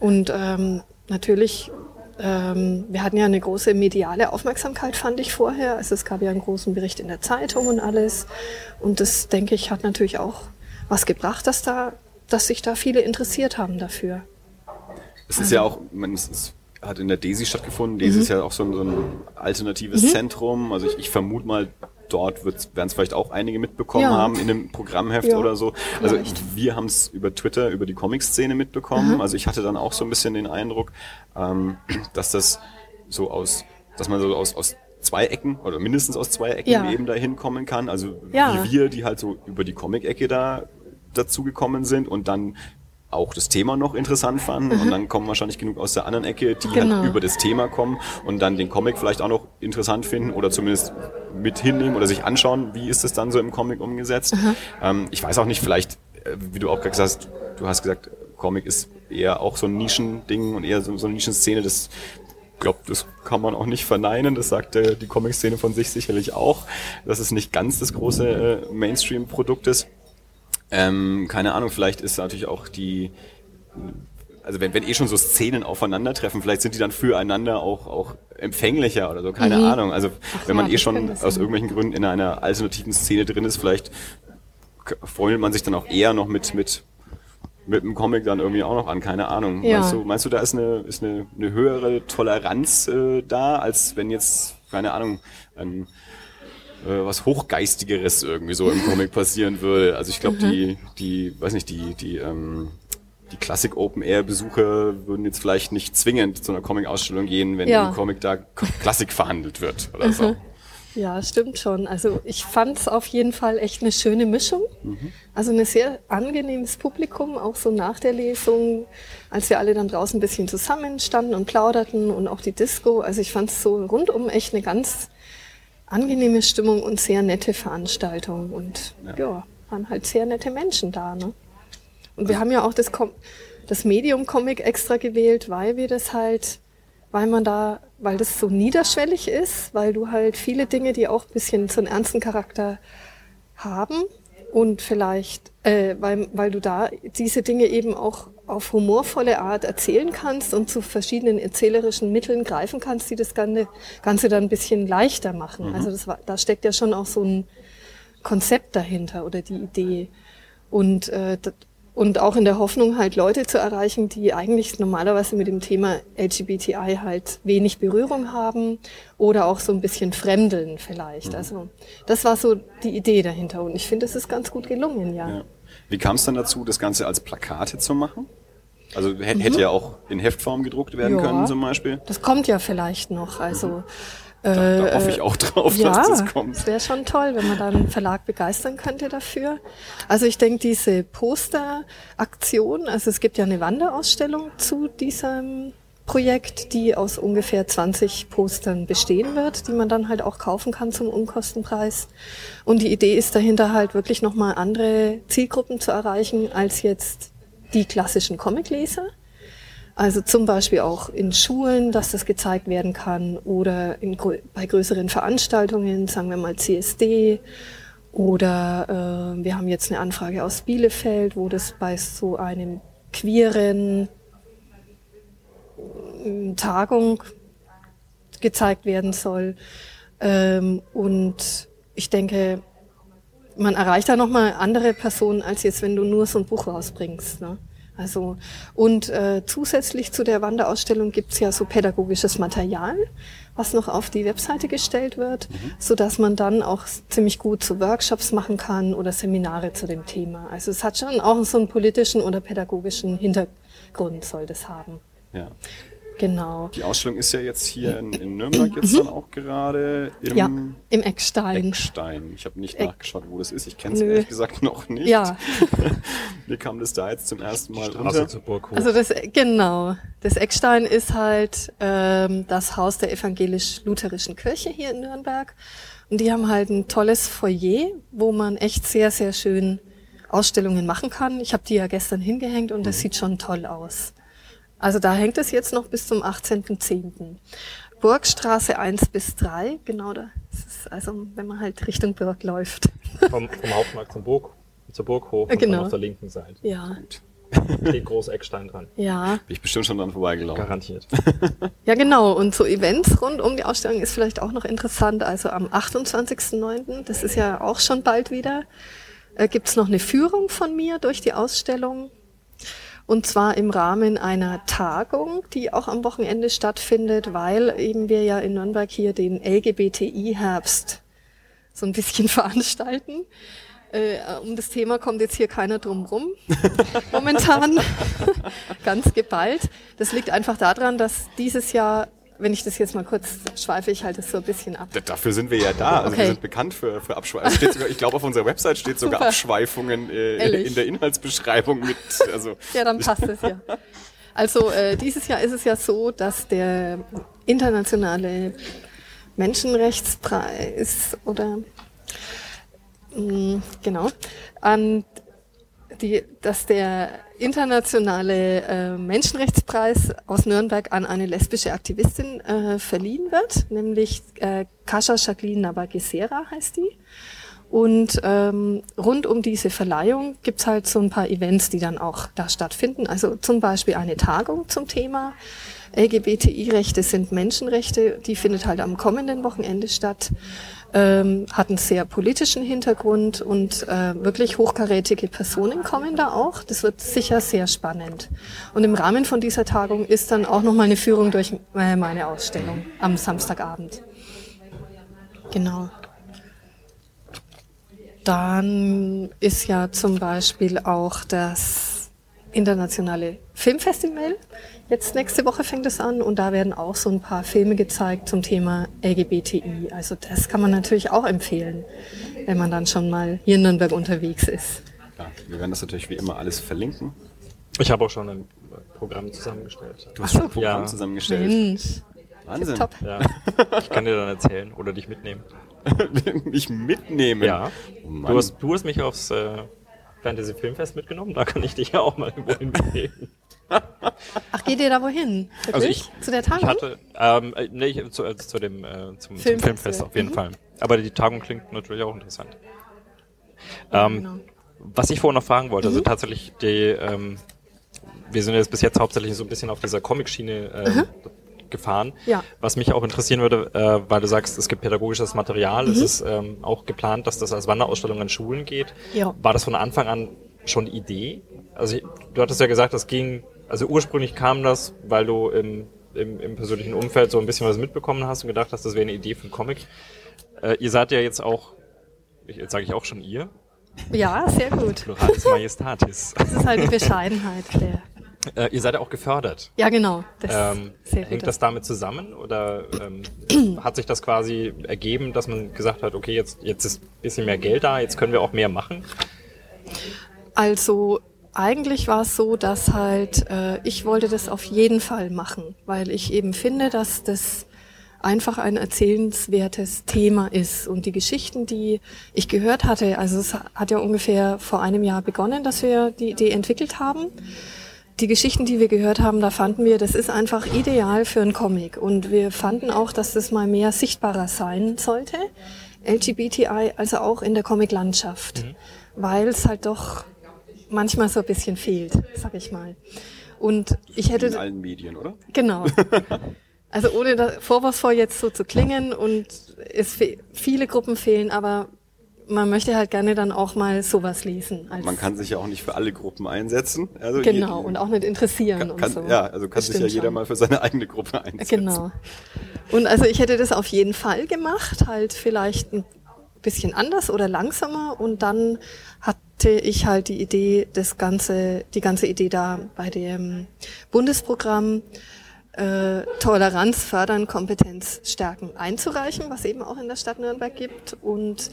Und ähm, natürlich, ähm, wir hatten ja eine große mediale Aufmerksamkeit, fand ich vorher. Also es gab ja einen großen Bericht in der Zeitung und alles. Und das, denke ich, hat natürlich auch was gebracht, dass da, dass sich da viele interessiert haben dafür. Es ist ja auch, man, es, hat in der DESI stattgefunden. DESI ist ja auch so ein, so ein alternatives Zentrum. Also ich, ich vermute mal, dort werden es vielleicht auch einige mitbekommen Ja. haben in einem Programmheft Ja, oder so. Also vielleicht. wir haben es über Twitter, über die Comic-Szene mitbekommen. Also ich hatte dann auch so ein bisschen den Eindruck, ähm, dass das so aus, dass man so aus, aus zwei Ecken oder mindestens aus zwei Ecken Ja. eben dahin kommen kann. Also wie wir, die halt so über die Comic-Ecke da dazu gekommen sind und dann auch das Thema noch interessant fanden und dann kommen wahrscheinlich genug aus der anderen Ecke, die Mhm. Genau. halt über das Thema kommen und dann den Comic vielleicht auch noch interessant finden oder zumindest mit hinnehmen oder sich anschauen, wie ist das dann so im Comic umgesetzt. Ähm, ich weiß auch nicht, vielleicht, äh, wie du auch gerade gesagt hast, du hast gesagt, Comic ist eher auch so ein Nischending und eher so, so eine Nischenszene, das glaube, das kann man auch nicht verneinen. Das sagt äh, die Comic-Szene von sich sicherlich auch, dass es nicht ganz das große äh, Mainstream-Produkt ist. Ähm, keine Ahnung, vielleicht ist natürlich auch die, also wenn, wenn eh schon so Szenen aufeinandertreffen, vielleicht sind die dann füreinander auch, auch empfänglicher oder so, keine Ahnung. Also wenn man ja, eh schon aus irgendwelchen Gründen in einer alternativen Szene drin ist, vielleicht freundet man sich dann auch eher noch mit, mit, mit dem Comic dann irgendwie auch noch an, keine Ahnung. Ja. Meinst, du, meinst du, da ist eine, ist eine, eine höhere Toleranz äh, da, als wenn jetzt, keine Ahnung, ein, äh, was Hochgeistigeres irgendwie so im Comic passieren würde? Also ich glaube, die, die, weiß nicht, die, die, ähm, die Classic Open Air Besucher würden jetzt vielleicht nicht zwingend zu einer Comic-Ausstellung gehen, wenn Ja. im Comic da Klassik verhandelt wird oder so. Ja, stimmt schon. Also ich fand es auf jeden Fall echt eine schöne Mischung. Also ein sehr angenehmes Publikum, auch so nach der Lesung, als wir alle dann draußen ein bisschen zusammenstanden und plauderten und auch die Disco. Also ich fand es so rundum echt eine ganz angenehme Stimmung und sehr nette Veranstaltung. Und ja, waren halt sehr nette Menschen da. Ne? Und wir haben ja auch das, Com das Medium Comic extra gewählt, weil wir das halt, weil man da, weil das so niederschwellig ist, weil du halt viele Dinge, die auch ein bisschen so einen ernsten Charakter haben und vielleicht, äh, weil, weil du da diese Dinge eben auch auf humorvolle Art erzählen kannst und zu verschiedenen erzählerischen Mitteln greifen kannst, die das Ganze, Ganze dann ein bisschen leichter machen. Also das war, da steckt ja schon auch so ein Konzept dahinter oder die Idee. Und, äh, und auch in der Hoffnung, halt Leute zu erreichen, die eigentlich normalerweise mit dem Thema LGBTI halt wenig Berührung haben oder auch so ein bisschen fremdeln vielleicht. Also das war so die Idee dahinter und ich finde, es ist ganz gut gelungen, ja. Ja. Wie kam es dann dazu, das Ganze als Plakate zu machen? Also hä- hätte ja auch in Heftform gedruckt werden Mhm. Ja. können zum Beispiel. Das kommt ja vielleicht noch. Also Da, da äh, hoffe ich auch drauf, ja, dass das kommt. es wäre schon toll, wenn man da einen Verlag begeistern könnte dafür. Also ich denke, diese Posteraktion, also es gibt ja eine Wanderausstellung zu diesem Projekt, die aus ungefähr 20 Postern bestehen wird, die man dann halt auch kaufen kann zum Unkostenpreis. Und die Idee ist dahinter halt wirklich nochmal andere Zielgruppen zu erreichen als jetzt die klassischen Comicleser. Also zum Beispiel auch in Schulen, dass das gezeigt werden kann oder in, bei größeren Veranstaltungen, sagen wir mal CSD. Oder äh, wir haben jetzt eine Anfrage aus Bielefeld, wo das bei so einem queeren ähm, Tagung gezeigt werden soll. Ähm, und ich denke, man erreicht da nochmal andere Personen, als jetzt, wenn du nur so ein Buch rausbringst. Ne? Also, und äh, zusätzlich zu der Wanderausstellung gibt's ja so pädagogisches Material, was noch auf die Webseite gestellt wird, so dass man dann auch ziemlich gut so Workshops machen kann oder Seminare zu dem Thema. Also es hat schon auch so einen politischen oder pädagogischen Hintergrund, soll das haben. Ja. Genau. Die Ausstellung ist ja jetzt hier in, in Nürnberg jetzt dann auch gerade im Mhm. Ja, im Eckstein. Eckstein. Ich habe nicht Eck- nachgeschaut, wo das ist. Ich kenne es ehrlich gesagt noch nicht. Ja. Wie kam das da jetzt zum ersten Mal unter? zur Burg hoch. Also das genau. Das Eckstein ist halt ähm, das Haus der evangelisch-lutherischen Kirche hier in Nürnberg. Und die haben halt ein tolles Foyer, wo man echt sehr, sehr schön Ausstellungen machen kann. Ich habe die ja gestern hingehängt und das sieht schon toll aus. Also da hängt es jetzt noch bis zum 18.10. Burgstraße 1 bis 3, genau da. Das ist also, wenn man halt Richtung Burg läuft. vom, vom Hauptmarkt zum Burg, zur Burg hoch und Genau. dann auf der linken Seite. Ja, Steht groß Eckstein dran. ja. Bin ich bestimmt schon dran vorbeigelaufen. Garantiert. Ja, genau. Und so Events rund um die Ausstellung ist vielleicht auch noch interessant. Also am 28.09., das ist ja auch schon bald wieder, äh, gibt's noch eine Führung von mir durch die Ausstellung. Und zwar im Rahmen einer Tagung, die auch am Wochenende stattfindet, weil eben wir ja in Nürnberg hier den LGBTI-Herbst so ein bisschen veranstalten. Äh, um das Thema kommt jetzt hier keiner drum rum. Momentan. Ganz geballt. Das liegt einfach daran, dass dieses Jahr wenn ich das jetzt mal kurz schweife, ich halte es so ein bisschen ab. Dafür sind wir ja da. Also Okay. wir sind bekannt für, für Abschweifungen. Ich glaube, auf unserer Website steht sogar Super. Abschweifungen äh, in der Inhaltsbeschreibung mit. Also Ja, dann passt es ja. Also äh, dieses Jahr ist es ja so, dass der internationale Menschenrechtspreis oder mh, genau an die, dass der internationale äh, Menschenrechtspreis aus Nürnberg an eine lesbische Aktivistin äh, verliehen wird, nämlich äh, Kascha Jacqueline Nabagesera heißt die. Und ähm, rund um diese Verleihung gibt's halt so ein paar Events, die dann auch da stattfinden. Also zum Beispiel eine Tagung zum Thema LGBTI-Rechte sind Menschenrechte. Die findet halt am kommenden Wochenende statt. Ähm, hat einen sehr politischen Hintergrund und äh, wirklich hochkarätige Personen kommen da auch. Das wird sicher sehr spannend. Und im Rahmen von dieser Tagung ist dann auch nochmal eine Führung durch äh, meine Ausstellung am Samstagabend. Genau. Dann ist ja zum Beispiel auch das internationale Filmfestival. Jetzt nächste Woche fängt es an und da werden auch so ein paar Filme gezeigt zum Thema LGBTI. Also das kann man natürlich auch empfehlen, wenn man dann schon mal hier in Nürnberg unterwegs ist. ja, wir werden das natürlich wie immer alles verlinken. Ich habe auch schon ein Programm zusammengestellt. Du hast schon ein Programm Ja. zusammengestellt. Mensch, Wahnsinn. top. Ja. Ich kann dir dann erzählen oder dich mitnehmen. Mich mitnehmen. Ja. Oh. Du hast, du hast mich aufs äh, Fantasy Filmfest mitgenommen, da kann ich dich ja auch mal wohin mitnehmen. Ach, geht ihr da wohin? Wirklich? Also ich- Zu der Ich Tagung? hatte, ähm, äh, nee, ich, zu, äh, zu dem äh, zum, zum Filmfest, auf jeden Mhm. Fall. Aber die Tagung klingt natürlich auch interessant. Ähm, genau. Was ich vorhin noch fragen wollte, also tatsächlich die, ähm, wir sind jetzt bis jetzt hauptsächlich so ein bisschen auf dieser Comic-Schiene äh, gefahren. Ja. Was mich auch interessieren würde, äh, weil du sagst, es gibt pädagogisches Material, es ist ähm, auch geplant, dass das als Wanderausstellung an Schulen geht. Ja. War das von Anfang an schon die Idee? Also ich- du hattest ja gesagt, das ging, also ursprünglich kam das, weil du im, im, im persönlichen Umfeld so ein bisschen was mitbekommen hast und gedacht hast, das wäre eine Idee für einen Comic. Äh, ihr seid ja jetzt auch, jetzt sage ich auch schon ihr, Ja, sehr gut. Pluralis Majestatis. Das ist halt die Bescheidenheit. Der. Äh, ihr seid ja auch gefördert. Ja, genau. Ähm, hängt das damit zusammen oder ähm, hat sich das quasi ergeben, dass man gesagt hat, okay, jetzt, jetzt ist ein bisschen mehr Geld da, jetzt können wir auch mehr machen? Also eigentlich war es so, dass halt äh, ich wollte das auf jeden Fall machen, weil ich eben finde, dass das einfach ein erzählenswertes Thema ist. Und die Geschichten, die ich gehört hatte, also es hat ja ungefähr vor einem Jahr begonnen, dass wir die Idee entwickelt haben. Die Geschichten, die wir gehört haben, da fanden wir, das ist einfach ideal für einen Comic. Und wir fanden auch, dass das mal mehr sichtbarer sein sollte, LGBTI, also auch in der Comic-Landschaft, weil es halt doch manchmal so ein bisschen fehlt, sag ich mal. Und ich in hätte, allen Medien, oder? genau. Also ohne da vorwurfsvoll jetzt so zu klingen und es viele Gruppen fehlen, aber man möchte halt gerne dann auch mal sowas lesen. Man kann sich ja auch nicht für alle Gruppen einsetzen. Also genau je- und auch nicht interessieren kann, und kann, so. Ja, also kann Das sich ja jeder schon. mal für seine eigene Gruppe einsetzen. Genau. Und also ich hätte das auf jeden Fall gemacht, halt vielleicht ein bisschen anders oder langsamer und dann hatte ich halt die Idee, das ganze, die ganze Idee da bei dem Bundesprogramm äh, Toleranz fördern, Kompetenz stärken einzureichen, was eben auch in der Stadt Nürnberg gibt und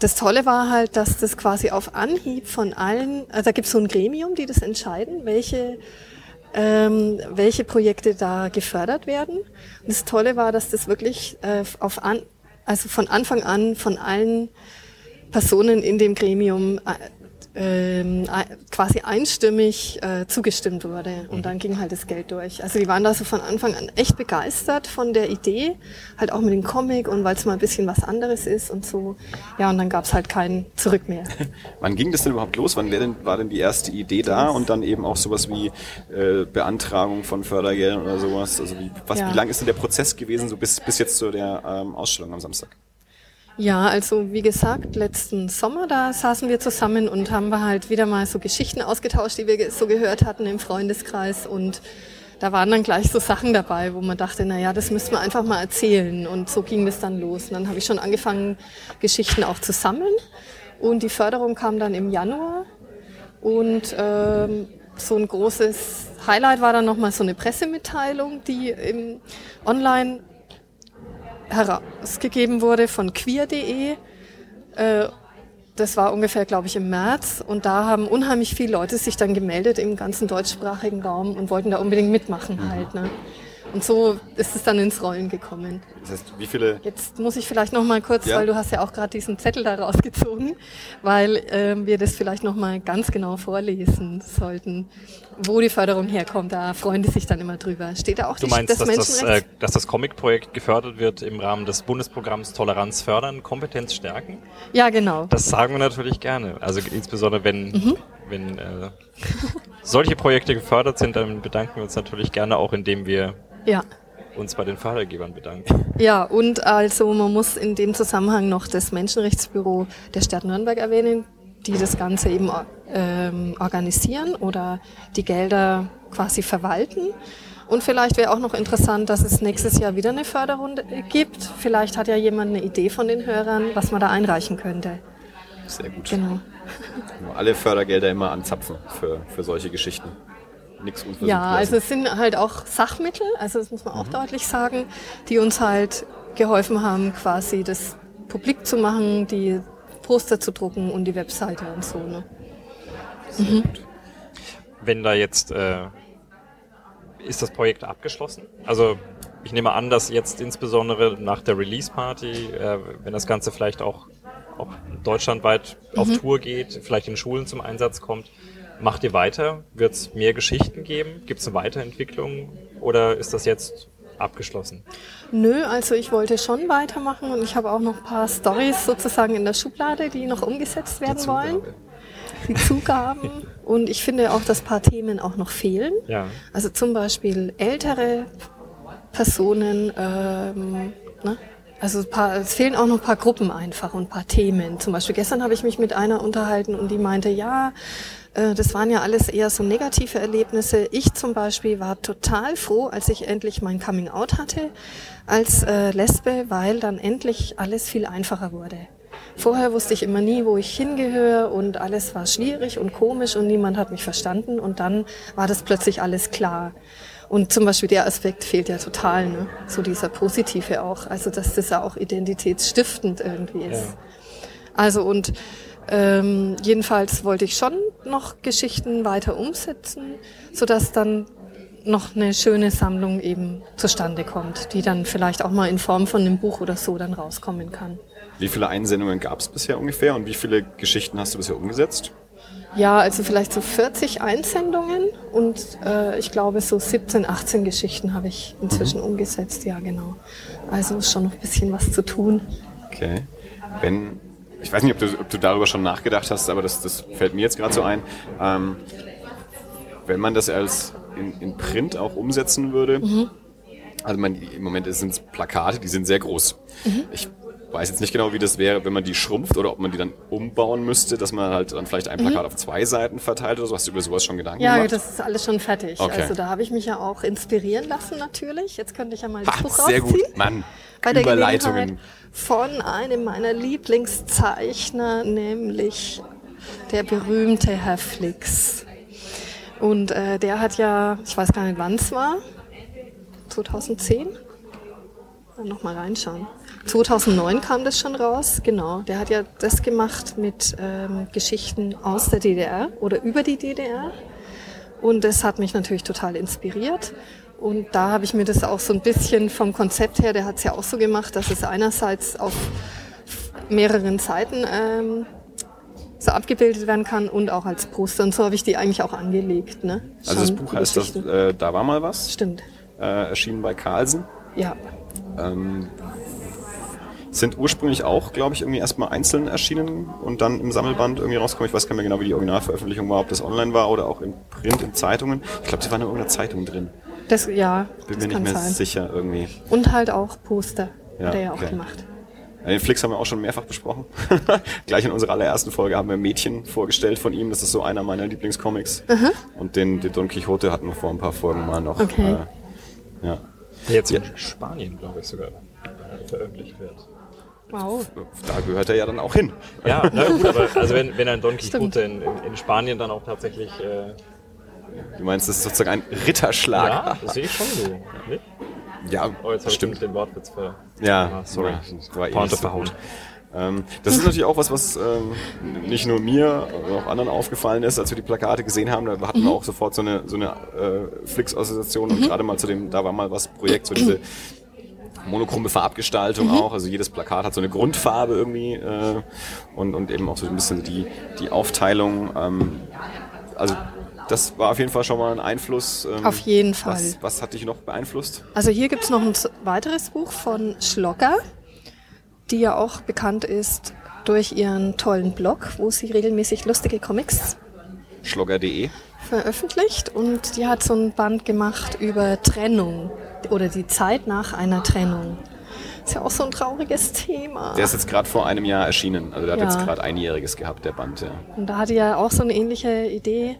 das Tolle war halt, dass das quasi auf Anhieb von allen, also da gibt es so ein Gremium, die das entscheiden, welche ähm, welche Projekte da gefördert werden. Und das Tolle war, dass das wirklich äh, auf an, also von Anfang an von allen Personen in dem Gremium äh, ähm, äh, quasi einstimmig äh, zugestimmt wurde und dann ging halt das Geld durch. Also die waren da so von Anfang an echt begeistert von der Idee, halt auch mit dem Comic und weil es mal ein bisschen was anderes ist und so. Ja, und dann gab's halt kein Zurück mehr. Wann ging das denn überhaupt los? Wann denn, war denn die erste Idee da und dann eben auch sowas wie äh, Beantragung von Fördergeldern oder sowas? Also wie, was, Ja. wie lang ist denn der Prozess gewesen, so bis, bis jetzt zu der ähm, Ausstellung am Samstag? Ja, also wie gesagt, letzten Sommer, da saßen wir zusammen und haben wir halt wieder mal so Geschichten ausgetauscht, die wir so gehört hatten im Freundeskreis. Und da waren dann gleich so Sachen dabei, wo man dachte, na ja, das müssten wir einfach mal erzählen. Und so ging das dann los. Und dann habe ich schon angefangen, Geschichten auch zu sammeln. Und die Förderung kam dann im Januar. Und ähm, so ein großes Highlight war dann nochmal so eine Pressemitteilung, die im online herausgegeben wurde von queer.de. Äh, das war ungefähr, glaube ich, im März. Und da haben unheimlich viele Leute sich dann gemeldet im ganzen deutschsprachigen Raum und wollten da unbedingt mitmachen mhm. halt. Ne? Und so ist es dann ins Rollen gekommen. Das heißt, wie viele? Jetzt muss ich vielleicht noch mal kurz, ja. weil du hast ja auch gerade diesen Zettel da rausgezogen, weil äh, wir das vielleicht noch mal ganz genau vorlesen sollten, wo die Förderung herkommt. Da freuen die sich dann immer drüber. Steht da auch du meinst, das dass das, äh, dass das Comic-Projekt gefördert wird im Rahmen des Bundesprogramms Toleranz fördern, Kompetenz stärken? Ja, genau. Das sagen wir natürlich gerne. Also insbesondere wenn mhm. wenn äh, solche Projekte gefördert sind, dann bedanken wir uns natürlich gerne auch, indem wir ja. uns bei den Fördergebern bedanken. Ja, und also man muss in dem Zusammenhang noch das Menschenrechtsbüro der Stadt Nürnberg erwähnen, die das Ganze eben ähm, organisieren oder die Gelder quasi verwalten. Und vielleicht wäre auch noch interessant, dass es nächstes Jahr wieder eine Förderrunde gibt. Vielleicht hat ja jemand eine Idee von den Hörern, was man da einreichen könnte. Sehr gut. Genau. Alle Fördergelder immer anzapfen für, für solche Geschichten nichts unversucht Ja, also es sind halt auch Sachmittel, also das muss man auch mhm. deutlich sagen, die uns halt geholfen haben, quasi das publik zu machen, die Poster zu drucken und die Webseite und so. Ne? Mhm. Wenn da jetzt äh, ist das Projekt abgeschlossen? Also ich nehme an, dass jetzt insbesondere nach der Release-Party, äh, wenn das Ganze vielleicht auch, auch deutschlandweit mhm. auf Tour geht, vielleicht in Schulen zum Einsatz kommt, Macht ihr weiter? Wird es mehr Geschichten geben? Gibt es eine Weiterentwicklung oder ist das jetzt abgeschlossen? Nö, also ich wollte schon weitermachen und ich habe auch noch ein paar Stories sozusagen in der Schublade, die noch umgesetzt werden die wollen. Die Zugaben. und ich finde auch, dass ein paar Themen auch noch fehlen. Ja. Also zum Beispiel ältere Personen, ähm, ne? Also paar, es fehlen auch noch ein paar Gruppen einfach und ein paar Themen. Zum Beispiel gestern habe ich mich mit einer unterhalten und die meinte, ja, das waren ja alles eher so negative Erlebnisse. Ich zum Beispiel war total froh, als ich endlich mein Coming Out hatte als äh, Lesbe, weil dann endlich alles viel einfacher wurde. Vorher wusste ich immer nie, wo ich hingehöre und alles war schwierig und komisch und niemand hat mich verstanden und dann war das plötzlich alles klar. Und zum Beispiel der Aspekt fehlt ja total, ne? so dieser positive auch, also dass das ja auch identitätsstiftend irgendwie ist. Ja. Also und ähm, jedenfalls wollte ich schon noch Geschichten weiter umsetzen, so dass dann noch eine schöne Sammlung eben zustande kommt, die dann vielleicht auch mal in Form von einem Buch oder so dann rauskommen kann. Wie viele Einsendungen gab es bisher ungefähr und wie viele Geschichten hast du bisher umgesetzt? Ja, also vielleicht so 40 Einsendungen und äh, ich glaube so 17, 18 Geschichten habe ich inzwischen mhm. umgesetzt, ja genau. Also ist schon noch ein bisschen was zu tun. Okay. Wenn ich weiß nicht, ob du, ob du darüber schon nachgedacht hast, aber das, das fällt mir jetzt gerade so ein. Ähm, wenn man das als in, in Print auch umsetzen würde, mhm. also man, im Moment sind es Plakate, die sind sehr groß. Mhm. Ich weiß jetzt nicht genau, wie das wäre, wenn man die schrumpft oder ob man die dann umbauen müsste, dass man halt dann vielleicht ein Plakat mhm. auf zwei Seiten verteilt oder so. Hast du über sowas schon Gedanken ja, gemacht? Ja, das ist alles schon fertig. Okay. Also da habe ich mich ja auch inspirieren lassen natürlich. Jetzt könnte ich ja mal das ha, Buch Sehr rausziehen. gut, Mann. Bei Überleitungen. von einem meiner Lieblingszeichner, nämlich der berühmte Herr Flix. Und äh, der hat ja, ich weiß gar nicht wann es war, 2010? Dann nochmal reinschauen. 2009 kam das schon raus, genau. Der hat ja das gemacht mit ähm, Geschichten aus der DDR oder über die DDR. Und das hat mich natürlich total inspiriert. Und da habe ich mir das auch so ein bisschen vom Konzept her, der hat es ja auch so gemacht, dass es einerseits auf mehreren Seiten ähm, so abgebildet werden kann und auch als Poster. Und so habe ich die eigentlich auch angelegt. Ne? Also das Buch heißt das, äh, Da war mal was? Stimmt. Äh, erschienen bei Carlsen. Ja. Ähm, sind ursprünglich auch, glaube ich, irgendwie erstmal einzeln erschienen und dann im Sammelband irgendwie rausgekommen. Ich weiß gar nicht mehr genau, wie die Originalveröffentlichung war, ob das online war oder auch im Print, in Zeitungen. Ich glaube, sie waren in irgendeiner Zeitung drin. Das, ja, Bin mir nicht mehr sein. sicher irgendwie. Und halt auch Poster ja, hat er ja auch okay. gemacht. Den Flix haben wir auch schon mehrfach besprochen. Gleich in unserer allerersten Folge haben wir Mädchen vorgestellt von ihm. Das ist so einer meiner Lieblingscomics. Mhm. Und den, den Don Quixote hatten wir vor ein paar Folgen mal noch. Okay. Äh, ja. Der jetzt in Spanien, glaube ich, sogar veröffentlicht wird. Wow. Da gehört er ja dann auch hin. Ja, na gut, aber also wenn, wenn ein Don Quixote in, in, Spanien dann auch tatsächlich äh, Du meinst, das ist sozusagen ein Ritterschlag. Ja, das sehe ich schon so. Nicht? Ja, Oh, jetzt habe ich stimmt. den Wortwitz ver... Ja, Ah, sorry. Ja, das war eh so gut. Ähm, das ist natürlich auch was, was ähm, nicht nur mir, sondern auch anderen aufgefallen ist, als wir die Plakate gesehen haben. Da hatten wir auch sofort so eine, so eine äh, Flix-Assoziation und gerade mal zu dem, da war mal was Projekt, so diese monochrome Farbgestaltung auch. Also jedes Plakat hat so eine Grundfarbe irgendwie äh, und, und eben auch so ein bisschen die, die Aufteilung. Ähm, also das war auf jeden Fall schon mal ein Einfluss. Ähm, Auf jeden Fall. Was, was hat dich noch beeinflusst? Also hier gibt's noch ein weiteres Buch von Schlocker, die ja auch bekannt ist durch ihren tollen Blog, wo sie regelmäßig lustige Comics Schlogger.de. veröffentlicht. Und die hat so ein Band gemacht über Trennung oder die Zeit nach einer Trennung. Ist ja auch so ein trauriges Thema. Der ist jetzt gerade vor einem Jahr erschienen. Also der hat Ja. jetzt gerade einjähriges gehabt, der Band. Ja. Und da hat die ja auch so eine ähnliche Idee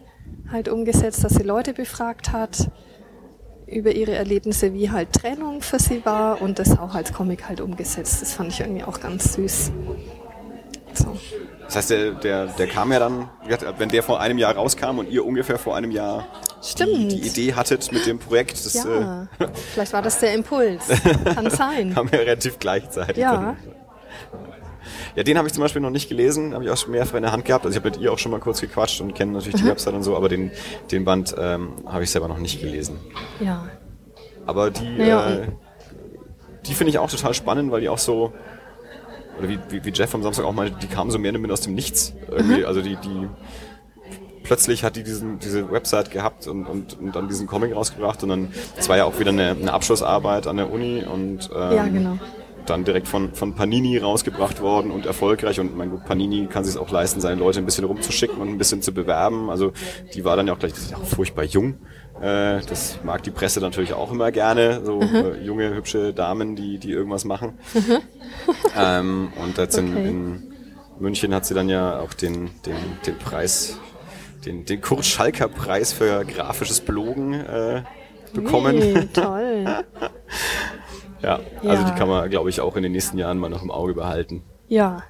halt umgesetzt, dass sie Leute befragt hat über ihre Erlebnisse, wie halt Trennung für sie war und das auch als Comic halt umgesetzt. Das fand ich irgendwie auch ganz süß. So. Das heißt, der, der, der kam ja dann, wenn der vor einem Jahr rauskam und ihr ungefähr vor einem Jahr die, Stimmt. die Idee hattet mit dem Projekt, das Ja, vielleicht war das der Impuls. Kann äh, sein. kam ja relativ gleichzeitig. Ja. Ja, den habe ich zum Beispiel noch nicht gelesen, habe ich auch schon mehrfach in der Hand gehabt. Also ich habe mit ihr auch schon mal kurz gequatscht und kenne natürlich Mhm. die Website und so, aber den, den Band ähm, habe ich selber noch nicht gelesen. Ja. Aber die, Ja, äh, die finde ich auch total spannend, weil die auch so, oder wie, wie, wie Jeff am Samstag auch meinte, die kamen so mehr oder minder aus dem Nichts. Irgendwie. Mhm. Also die, die plötzlich hat die diesen, diese Website gehabt und, und, und dann diesen Comic rausgebracht und dann, das war ja auch wieder eine, eine Abschlussarbeit an der Uni und ähm, Ja, genau. dann direkt von, von Panini rausgebracht worden und erfolgreich. Und mein gut, Panini kann sich auch leisten, seine Leute ein bisschen rumzuschicken und ein bisschen zu bewerben. Also die war dann ja auch gleich, das ist ja auch furchtbar jung. Äh, das mag die Presse natürlich auch immer gerne, so Mhm. äh, junge, hübsche Damen, die, die irgendwas machen. ähm, und jetzt in, Okay. in München hat sie dann ja auch den, den, den Preis, den, den Kurt Schalker Preis für grafisches Blogen äh, bekommen. Hey, toll. Ja, also Ja. die kann man, glaube ich, auch in den nächsten Jahren mal noch im Auge behalten. Ja.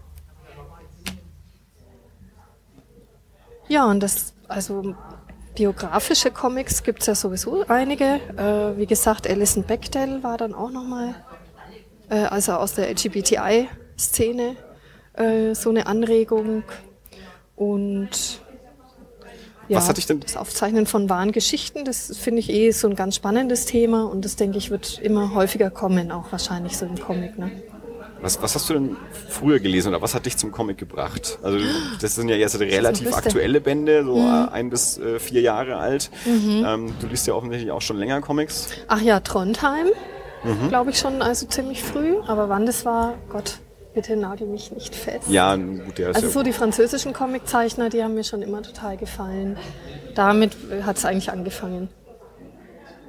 Ja, und das, also biografische Comics gibt's ja sowieso einige. Äh, wie gesagt, Alison Bechdel war dann auch nochmal, äh, also aus der LGBTI-Szene, äh, so eine Anregung. Und ja, Was hat dich denn- das Aufzeichnen von wahren Geschichten, das finde ich eh so ein ganz spannendes Thema und das denke ich wird immer häufiger kommen, auch wahrscheinlich so im Comic. Ne? Was, was hast du denn früher gelesen oder was hat dich zum Comic gebracht? Also das sind ja jetzt relativ aktuelle Bände, so Mhm. äh, ein bis äh, vier Jahre alt. Ähm, du liest ja offensichtlich auch schon länger Comics. Ach ja, Trondheim, Mhm. glaube ich schon, also ziemlich früh. Aber wann das war, Gott, bitte nagel mich nicht fest. Ja, gut, der ist Also ja, so die französischen Comiczeichner, die haben mir schon immer total gefallen. Damit hat es eigentlich angefangen.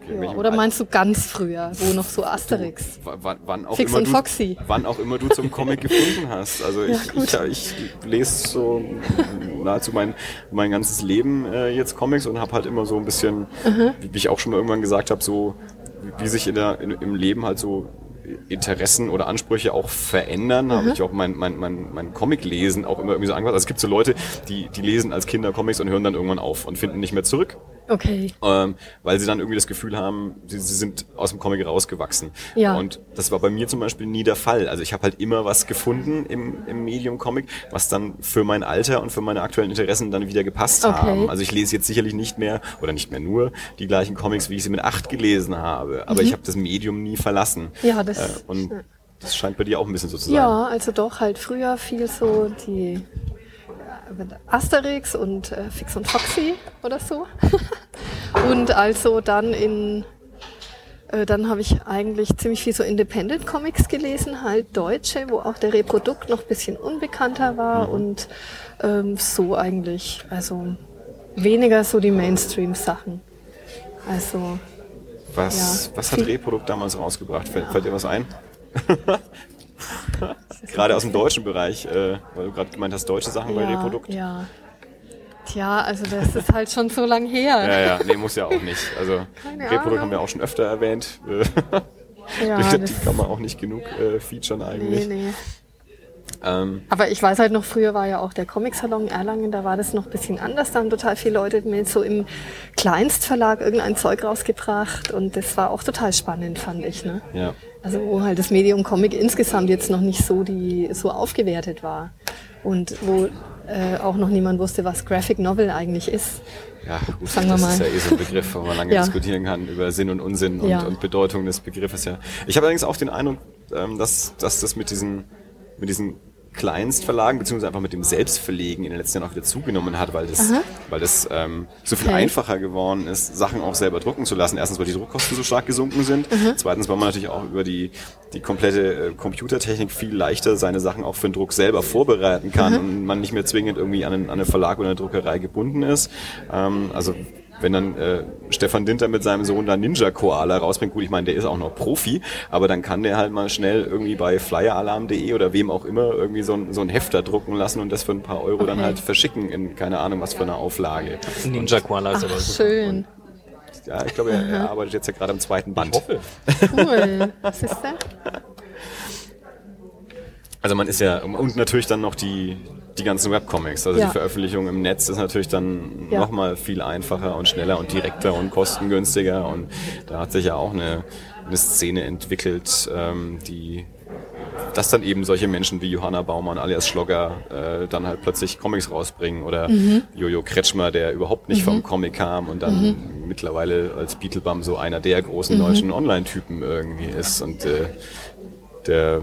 Ja, oder meinst du ganz früher, wo noch so Asterix? Wann, wann auch Fix immer und du, Foxy. wann auch immer du zum Comic gefunden hast. Also ich, gut. ich, ich lese so nahezu mein, mein ganzes Leben äh, jetzt Comics und habe halt immer so ein bisschen, wie, wie ich auch schon mal irgendwann gesagt habe, so wie, sich in der, in, im Leben halt so Interessen oder Ansprüche auch verändern, habe ich auch mein, mein, mein, mein Comic-Lesen auch immer irgendwie so angepasst. Also es gibt so Leute, die, die lesen als Kinder Comics und hören dann irgendwann auf und finden nicht mehr zurück Okay. ähm, weil sie dann irgendwie das Gefühl haben, sie, sie sind aus dem Comic rausgewachsen. Ja. Und das war bei mir zum Beispiel nie der Fall. Also ich habe halt immer was gefunden im, im Medium Comic, was dann für mein Alter und für meine aktuellen Interessen dann wieder gepasst Okay. haben. Also ich lese jetzt sicherlich nicht mehr oder nicht mehr nur die gleichen Comics, wie ich sie mit acht gelesen habe. Aber ich habe das Medium nie verlassen. Mhm. Ja, das- Äh, und das scheint bei dir auch ein bisschen so zu sein. Ja, also doch halt früher viel so die äh, Asterix und äh, Fix und Foxy oder so. und also dann in äh, dann habe ich eigentlich ziemlich viel so Independent Comics gelesen, halt deutsche, wo auch der Reprodukt noch ein bisschen unbekannter war und ähm, so eigentlich, also weniger so die Mainstream Sachen. Also Was, Ja. was hat Reprodukt damals rausgebracht? Fällt, fällt dir was ein? gerade aus dem deutschen Bereich, äh, weil du gerade gemeint hast, deutsche Sachen bei ja, Reprodukt. ja. Tja, also das ist halt schon so lang her. Ja, ja, nee, muss ja auch nicht. Also Keine Reprodukt Ahnung. haben wir auch schon öfter erwähnt. Äh, Ja, die kann man auch nicht genug äh, featuren eigentlich. Nee, nee. Ähm, Aber ich weiß halt noch, früher war ja auch der Comic-Salon Erlangen, da war das noch ein bisschen anders. Da haben total viele Leute mit so im Kleinstverlag irgendein Zeug rausgebracht und das war auch total spannend, fand ich. Ne? Ja. Also wo halt das Medium Comic insgesamt jetzt noch nicht so die so aufgewertet war und wo äh, auch noch niemand wusste, was Graphic Novel eigentlich ist. Ja, gut, Sagen das ist ja eh so ein Begriff, wo man lange ja. diskutieren kann über Sinn und Unsinn und, ja. und Bedeutung des Begriffes. Ja. Ich habe allerdings auch den Eindruck, ähm, dass, dass das mit diesen, mit diesen Kleinstverlagen, beziehungsweise einfach mit dem Selbstverlegen in den letzten Jahren auch wieder zugenommen hat, weil das, weil das ähm, so viel okay. einfacher geworden ist, Sachen auch selber drucken zu lassen. Erstens, weil die Druckkosten so stark gesunken sind. Mhm. Zweitens, weil man natürlich auch über die, die komplette äh, Computertechnik viel leichter seine Sachen auch für den Druck selber vorbereiten kann mhm. und man nicht mehr zwingend irgendwie an einen, an eine Verlag oder eine Druckerei gebunden ist. Ähm, also wenn dann äh, Stefan Dinter mit seinem Sohn da Ninja Koala rausbringt, gut, ich meine, der ist auch noch Profi, aber dann kann der halt mal schnell irgendwie bei flyeralarm.de oder wem auch immer irgendwie so ein, so ein Hefter drucken lassen und das für ein paar Euro okay. dann halt verschicken in keine Ahnung was für eine Auflage. Ninja Koala ist aber so schön. Und, ja, ich glaube, er, er, arbeitet jetzt ja gerade am zweiten Band. Ich hoffe. Cool. Was ist das? Also man ist ja, und natürlich dann noch die, die ganzen Webcomics. Also ja. die Veröffentlichung im Netz ist natürlich dann ja. nochmal viel einfacher und schneller und direkter und kostengünstiger. Und da hat sich ja auch eine, eine Szene entwickelt, ähm, die dass dann eben solche Menschen wie Johanna Baumann alias Schlogger äh, dann halt plötzlich Comics rausbringen oder mhm. Jojo Kretschmer, der überhaupt nicht mhm. vom Comic kam und dann mhm. mittlerweile als Beetlebum so einer der großen mhm. deutschen Online-Typen irgendwie ist und äh, der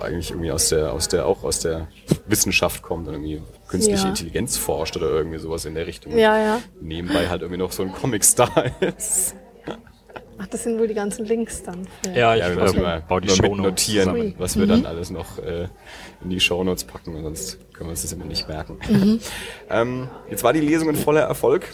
eigentlich irgendwie aus der, aus der, auch aus der Wissenschaft kommt und irgendwie künstliche ja. Intelligenz forscht oder irgendwie sowas in der Richtung. Ja, ja. Nebenbei halt irgendwie noch so ein Comic-Star ist. Ach, das sind wohl die ganzen Links dann. Ja, ja ich ja, okay. mal die Show notieren, Sorry. was wir mhm. dann alles noch äh, in die Show Notes packen, sonst können wir uns das immer nicht merken. Mhm. ähm, jetzt war die Lesung ein voller Erfolg.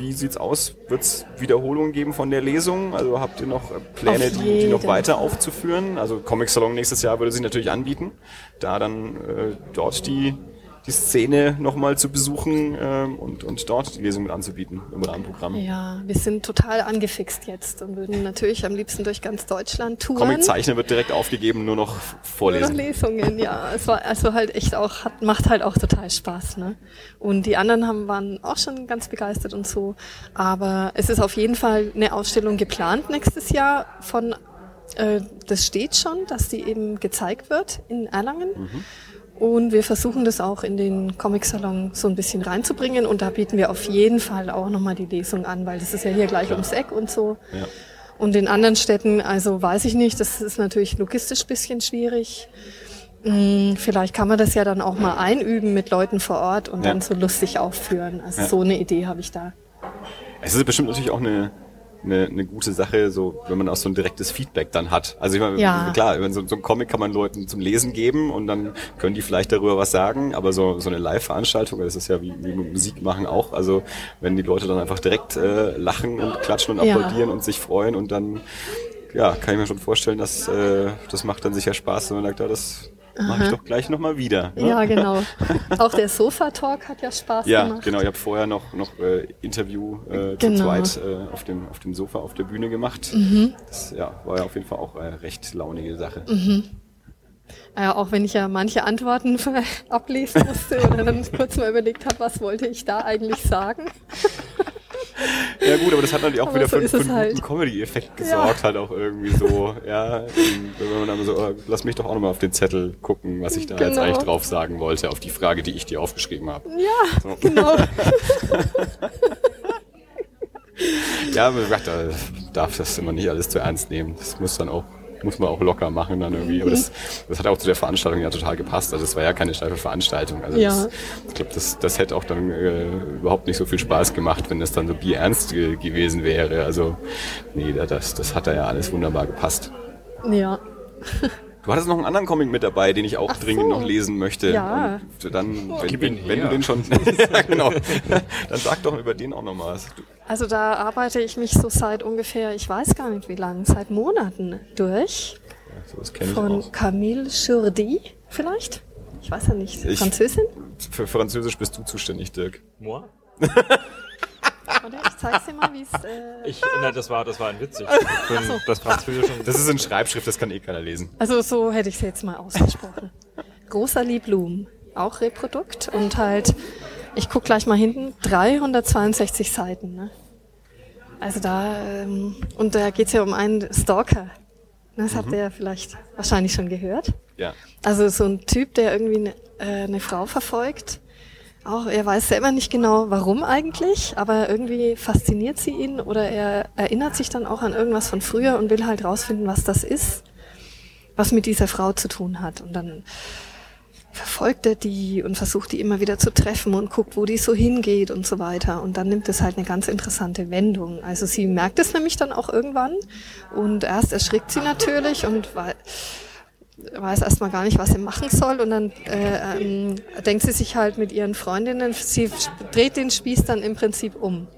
Wie sieht's aus? Wird es Wiederholungen geben von der Lesung? Also habt ihr noch äh, Pläne, die, die, noch weiter aufzuführen? Also Comic Salon nächstes Jahr würde sich natürlich anbieten, da dann äh, dort die die Szene nochmal zu besuchen ähm, und, und dort die Lesung mit anzubieten im Rahmenprogramm. Ja, wir sind total angefixt jetzt und würden natürlich am liebsten durch ganz Deutschland touren. Comiczeichnen wird direkt aufgegeben, nur noch vorlesen. Nur noch Lesungen, ja. Es war also halt echt auch, hat, macht halt auch total Spaß. Ne? Und die anderen haben, waren auch schon ganz begeistert und so. Aber es ist auf jeden Fall eine Ausstellung geplant nächstes Jahr von, äh, das steht schon, dass die eben gezeigt wird in Erlangen. Mhm. Und wir versuchen das auch in den Comic-Salon so ein bisschen reinzubringen. Und da bieten wir auf jeden Fall auch nochmal die Lesung an, weil das ist ja hier gleich Klar. ums Eck und so. Ja. Und in anderen Städten, also weiß ich nicht, das ist natürlich logistisch bisschen schwierig. Hm, vielleicht kann man das ja dann auch mal einüben mit Leuten vor Ort und ja. dann so lustig aufführen. Also ja. so eine Idee habe ich da. Es ist bestimmt natürlich auch eine, eine, eine gute Sache, so wenn man auch so ein direktes Feedback dann hat. Also ich meine, ja. klar, so, so ein Comic kann man Leuten zum Lesen geben und dann können die vielleicht darüber was sagen, aber so, so eine Live-Veranstaltung, das ist ja wie, wie Musik machen auch. Also wenn die Leute dann einfach direkt äh, lachen und klatschen und applaudieren ja. und sich freuen und dann ja, kann ich mir schon vorstellen, dass äh, das macht dann sicher Spaß, wenn man sagt, ja, das mache ich doch gleich nochmal wieder. Ne? Ja, genau. Auch der Sofa-Talk hat ja Spaß ja, gemacht. Ja, genau. Ich habe vorher noch, noch äh, Interview äh, genau. zu zweit äh, auf, dem, auf dem Sofa auf der Bühne gemacht. Mhm. Das ja, war ja auf jeden Fall auch eine recht launige Sache. Mhm. Ja, auch wenn ich ja manche Antworten ablesen musste oder dann kurz mal überlegt habe, was wollte ich da eigentlich sagen. Ja gut, aber das hat natürlich auch aber wieder so für, für einen halt. guten Comedy-Effekt gesorgt, ja. halt auch irgendwie so, ja, wenn man dann so, oh, lass mich doch auch nochmal auf den Zettel gucken, was ich da genau. jetzt eigentlich drauf sagen wollte, auf die Frage, die ich dir aufgeschrieben habe. Ja, so. genau. ja, aber da darf das immer nicht alles zu ernst nehmen. Das muss dann auch muss man auch locker machen dann irgendwie. Aber das, das hat auch zu der Veranstaltung ja total gepasst. Also es war ja keine steife Veranstaltung. Also ja. das, ich glaube, das, das hätte auch dann äh, überhaupt nicht so viel Spaß gemacht, wenn das dann so bierernst ge gewesen wäre. Also nee, das, das hat da ja alles wunderbar gepasst. Ja. Du hattest noch einen anderen Comic mit dabei, den ich auch Ach dringend so. noch lesen möchte. Ja. Und dann, oh, wenn, wenn, wenn du den schon, ja, genau, dann sag doch über den auch noch mal was. Also da arbeite ich mich so seit ungefähr, ich weiß gar nicht wie lange, seit Monaten durch. Ja, so Von ich Camille Jourdi vielleicht? Ich weiß ja nicht. Ich, Französin? Für Französisch bist du zuständig, Dirk. Moi? Oder? Ich zeig's dir mal, wie es. Äh ich, nein, das war, das war ein witzig. So. Das Französische. Das ist in Schreibschrift, das kann eh keiner lesen. Also so hätte ich es jetzt mal ausgesprochen. Rosalie Blum, auch Reprodukt und halt, ich guck gleich mal hinten, 362 Seiten. Ne? Also da, ähm, und da geht's ja um einen Stalker. Das habt ihr ja vielleicht wahrscheinlich schon gehört. Ja. Also so ein Typ, der irgendwie eine, äh, eine Frau verfolgt. Auch er weiß selber nicht genau, warum eigentlich, aber irgendwie fasziniert sie ihn oder er erinnert sich dann auch an irgendwas von früher und will halt rausfinden, was das ist, was mit dieser Frau zu tun hat. Und dann verfolgt er die und versucht die immer wieder zu treffen und guckt, wo die so hingeht und so weiter. Und dann nimmt es halt eine ganz interessante Wendung. Also sie merkt es nämlich dann auch irgendwann und erst erschrickt sie natürlich und weil weiß erstmal gar nicht, was sie machen soll und dann äh, ähm, denkt sie sich halt mit ihren Freundinnen, sie dreht den Spieß dann im Prinzip um.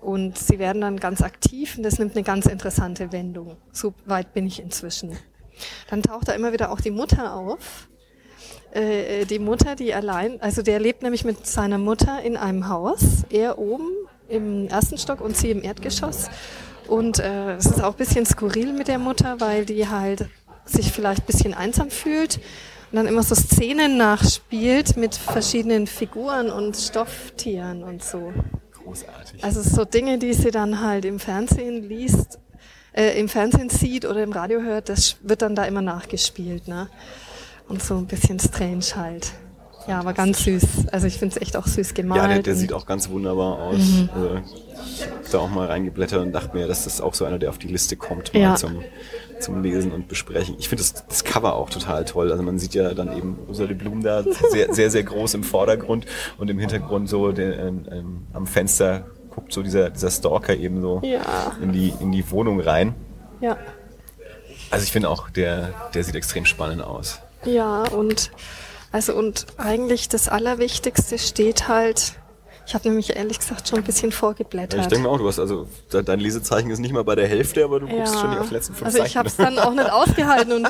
Und sie werden dann ganz aktiv und das nimmt eine ganz interessante Wendung. So weit bin ich inzwischen. Dann taucht da immer wieder auch die Mutter auf. Äh, die Mutter, die allein, also der lebt nämlich mit seiner Mutter in einem Haus, er oben im ersten Stock und sie im Erdgeschoss. Und äh, es ist auch ein bisschen skurril mit der Mutter, weil die halt sich vielleicht ein bisschen einsam fühlt und dann immer so Szenen nachspielt mit verschiedenen Figuren und Stofftieren und so. Großartig. Also so Dinge, die sie dann halt im Fernsehen liest, äh, im Fernsehen sieht oder im Radio hört, das wird dann da immer nachgespielt, ne? Und so ein bisschen strange halt. Ja, aber ganz süß. Also ich finde es echt auch süß gemalt. Ja, der, der sieht auch ganz wunderbar aus. Äh, Ich hab da auch mal reingeblättert und dachte mir, dass das auch so einer, der auf die Liste kommt, mal Ja. zum, zum Lesen und Besprechen. Ich finde das, das Cover auch total toll. Also man sieht ja dann eben Ursula Blum da sehr, sehr, sehr groß im Vordergrund und im Hintergrund so den, ähm, am Fenster guckt so dieser, dieser Stalker eben so Ja. in, die, in die Wohnung rein. Ja. Also ich finde auch, der, der sieht extrem spannend aus. Ja, und also und eigentlich das Allerwichtigste steht halt, ich habe nämlich ehrlich gesagt schon ein bisschen vorgeblättert. Ja, ich denke mir auch, du hast also, de- dein Lesezeichen ist nicht mal bei der Hälfte, aber du guckst schon die auf die letzten fünf also ich Seiten. habe es dann auch nicht ausgehalten und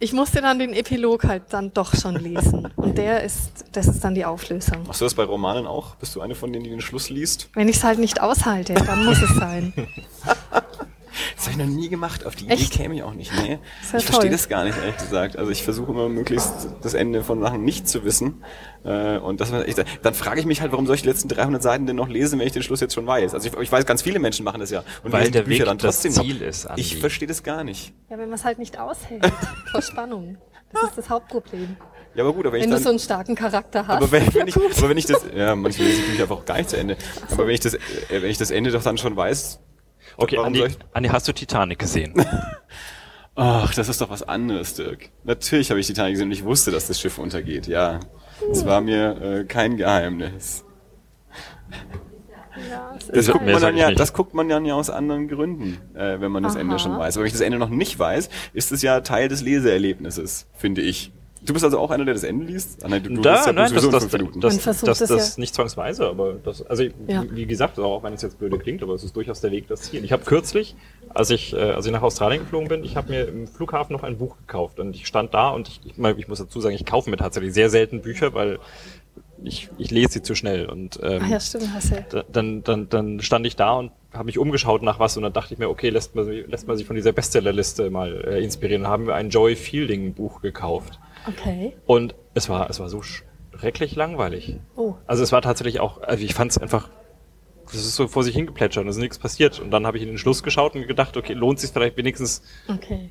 ich musste dann den Epilog halt dann doch schon lesen. Und der ist, das ist dann die Auflösung. Machst du das bei Romanen auch? Bist du eine von denen, die den Schluss liest? Wenn ich es halt nicht aushalte, dann muss es sein. Das habe ich noch nie gemacht. Auf die Echt? Idee käme ich auch nicht. Nee. Ja ich verstehe das gar nicht, ehrlich gesagt. Also ich versuche immer möglichst das Ende von Sachen nicht zu wissen. Äh, Und das, ich, dann frage ich mich halt, warum soll ich die letzten 300 Seiten denn noch lesen, wenn ich den Schluss jetzt schon weiß? Also ich, ich weiß, ganz viele Menschen machen das ja. Und Weil der Weg dann das trotzdem Ziel noch. ist, Andi. Ich verstehe das gar nicht. Ja, wenn man es halt nicht aushält vor Spannung. Das ist das Hauptproblem. Ja, aber gut, aber wenn, Wenn ich du dann... so einen starken Charakter hast. aber wenn, ja, wenn ich, aber wenn ich das, ja, manchmal lese ich Bücher einfach auch gar nicht zu Ende. Aber wenn ich das, äh, wenn ich das Ende doch dann schon weiß, Okay, warum Andi, hast du Titanic gesehen? Ach, das ist doch was anderes, Dirk. Natürlich habe ich Titanic gesehen und ich wusste, dass das Schiff untergeht, ja. Es war mir äh, kein Geheimnis. ja, Das Mehr guckt, ja, das guckt man dann ja aus anderen Gründen, äh, wenn man das Ende Aha. schon weiß. Aber wenn ich das Ende noch nicht weiß, ist es ja Teil des Leseerlebnisses, finde ich. Du bist also auch einer, der das Ende liest? Ah, nein, du, du liest ja Da, nein, das, das, Minuten. das, Man versucht das, das das, ja- nicht zwangsweise, aber das, also Ja. wie, gesagt, auch wenn es jetzt blöde klingt, aber es ist durchaus der Weg, das Ziel. Ich habe kürzlich, als ich, äh, als ich nach Australien geflogen bin, ich habe mir im Flughafen noch ein Buch gekauft und ich stand da und ich, ich, ich muss dazu sagen, ich kaufe mir tatsächlich sehr selten Bücher, weil ich, ich lese sie zu schnell und ähm, Ah ja, stimmt, hast du. da- dann, dann, dann stand ich da und habe mich umgeschaut nach was und dann dachte ich mir, okay, lässt man, sich- lässt man sich von dieser Bestsellerliste mal äh, inspirieren. Dann haben wir ein Joy Fielding Buch gekauft. Okay. Und es war, es war so schrecklich langweilig. Oh. Also es war tatsächlich auch, also ich fand es einfach, das ist so vor sich hingeplätschert und es ist nichts passiert. Und dann habe ich in den Schluss geschaut und gedacht, okay, lohnt sich vielleicht wenigstens Okay.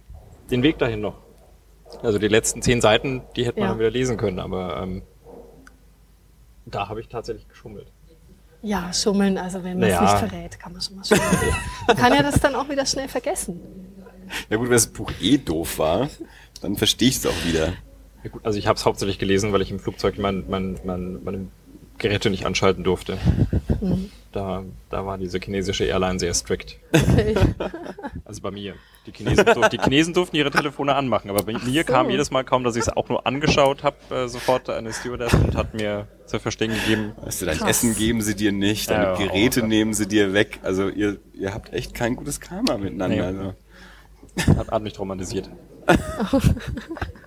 den Weg dahin noch. Also die letzten zehn Seiten, die hätte man Ja. dann wieder lesen können, aber ähm, da habe ich tatsächlich geschummelt. Ja, schummeln, also wenn man es Naja. nicht verrät, kann man schon mal schummeln. man kann ja das dann auch wieder schnell vergessen. Ja gut, wenn das Buch eh doof war, dann verstehe ich es auch wieder. Ja, gut, also ich habe es hauptsächlich gelesen, weil ich im Flugzeug mein, mein, mein, meine Geräte nicht anschalten durfte. Mhm. Da, da war diese chinesische Airline sehr strikt. Okay. Also bei mir. Die Chinesen, durf, die Chinesen durften ihre Telefone anmachen, aber bei mir so. kam jedes Mal kaum, dass ich es auch nur angeschaut habe, äh, sofort eine Stewardess und hat mir zu verstehen gegeben, Weißt du, dein Krass. Essen geben sie dir nicht, deine Ja, Geräte oh. nehmen sie dir weg. Also ihr, ihr habt echt kein gutes Karma miteinander. Nee. Also. hat, hat mich traumatisiert.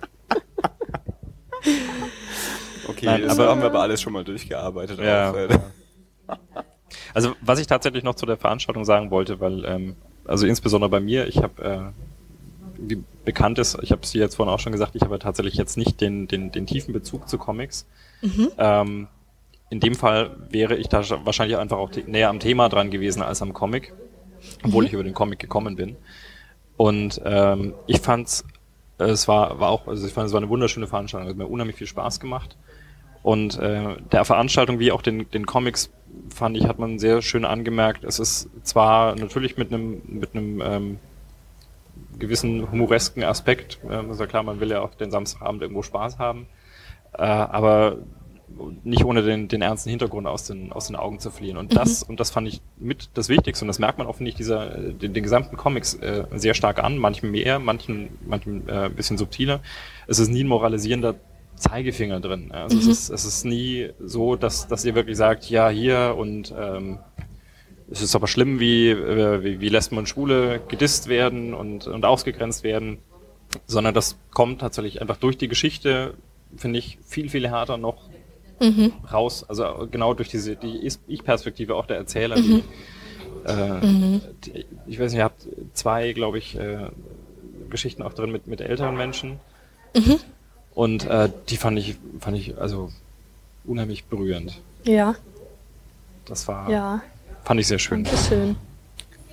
Okay, Nein, das aber- haben wir aber alles schon mal durchgearbeitet. Ja. Auch, äh, Also was ich tatsächlich noch zu der Veranstaltung sagen wollte, weil, ähm, also insbesondere bei mir, ich habe wie bekannt ist, ich habe es jetzt vorhin auch schon gesagt, ich habe tatsächlich jetzt nicht den, den, den tiefen Bezug zu Comics. Mhm. Ähm, in dem Fall wäre ich da wahrscheinlich einfach auch näher am Thema dran gewesen als am Comic, obwohl mhm. ich über den Comic gekommen bin. Und ähm, ich fand's, es war, war auch, also ich fand es war eine wunderschöne Veranstaltung, es hat mir unheimlich viel Spaß gemacht. Und äh, der Veranstaltung wie auch den, den Comics fand ich, hat man sehr schön angemerkt. Es ist zwar natürlich mit einem mit einem ähm, gewissen humoresken Aspekt, äh, ist ja klar, man will ja auch den Samstagabend irgendwo Spaß haben, äh, aber nicht ohne den, den ernsten Hintergrund aus den, aus den Augen zu verlieren. Und das, mhm. und das fand ich mit das Wichtigste. Und das merkt man finde ich, dieser, den, den gesamten Comics äh, sehr stark an, manchen mehr, manchen, manchen äh, ein bisschen subtiler. Es ist nie ein moralisierender Zeigefinger drin. Also mhm. es, ist, es ist nie so, dass, dass ihr wirklich sagt, ja, hier und ähm, es ist aber schlimm, wie, äh, wie, wie lässt man Schwule gedisst werden und, und ausgegrenzt werden, sondern das kommt tatsächlich einfach durch die Geschichte, finde ich, viel, viel härter noch mhm. raus. Also genau durch diese die Ich-Perspektive auch der Erzähler. Mhm. Die, äh, mhm. die, ich weiß nicht, ihr habt zwei, glaube ich, äh, Geschichten auch drin mit, mit älteren Menschen. Und äh, die fand ich, fand ich also unheimlich berührend. Ja. Das war, ja. fand ich sehr schön. Dankeschön.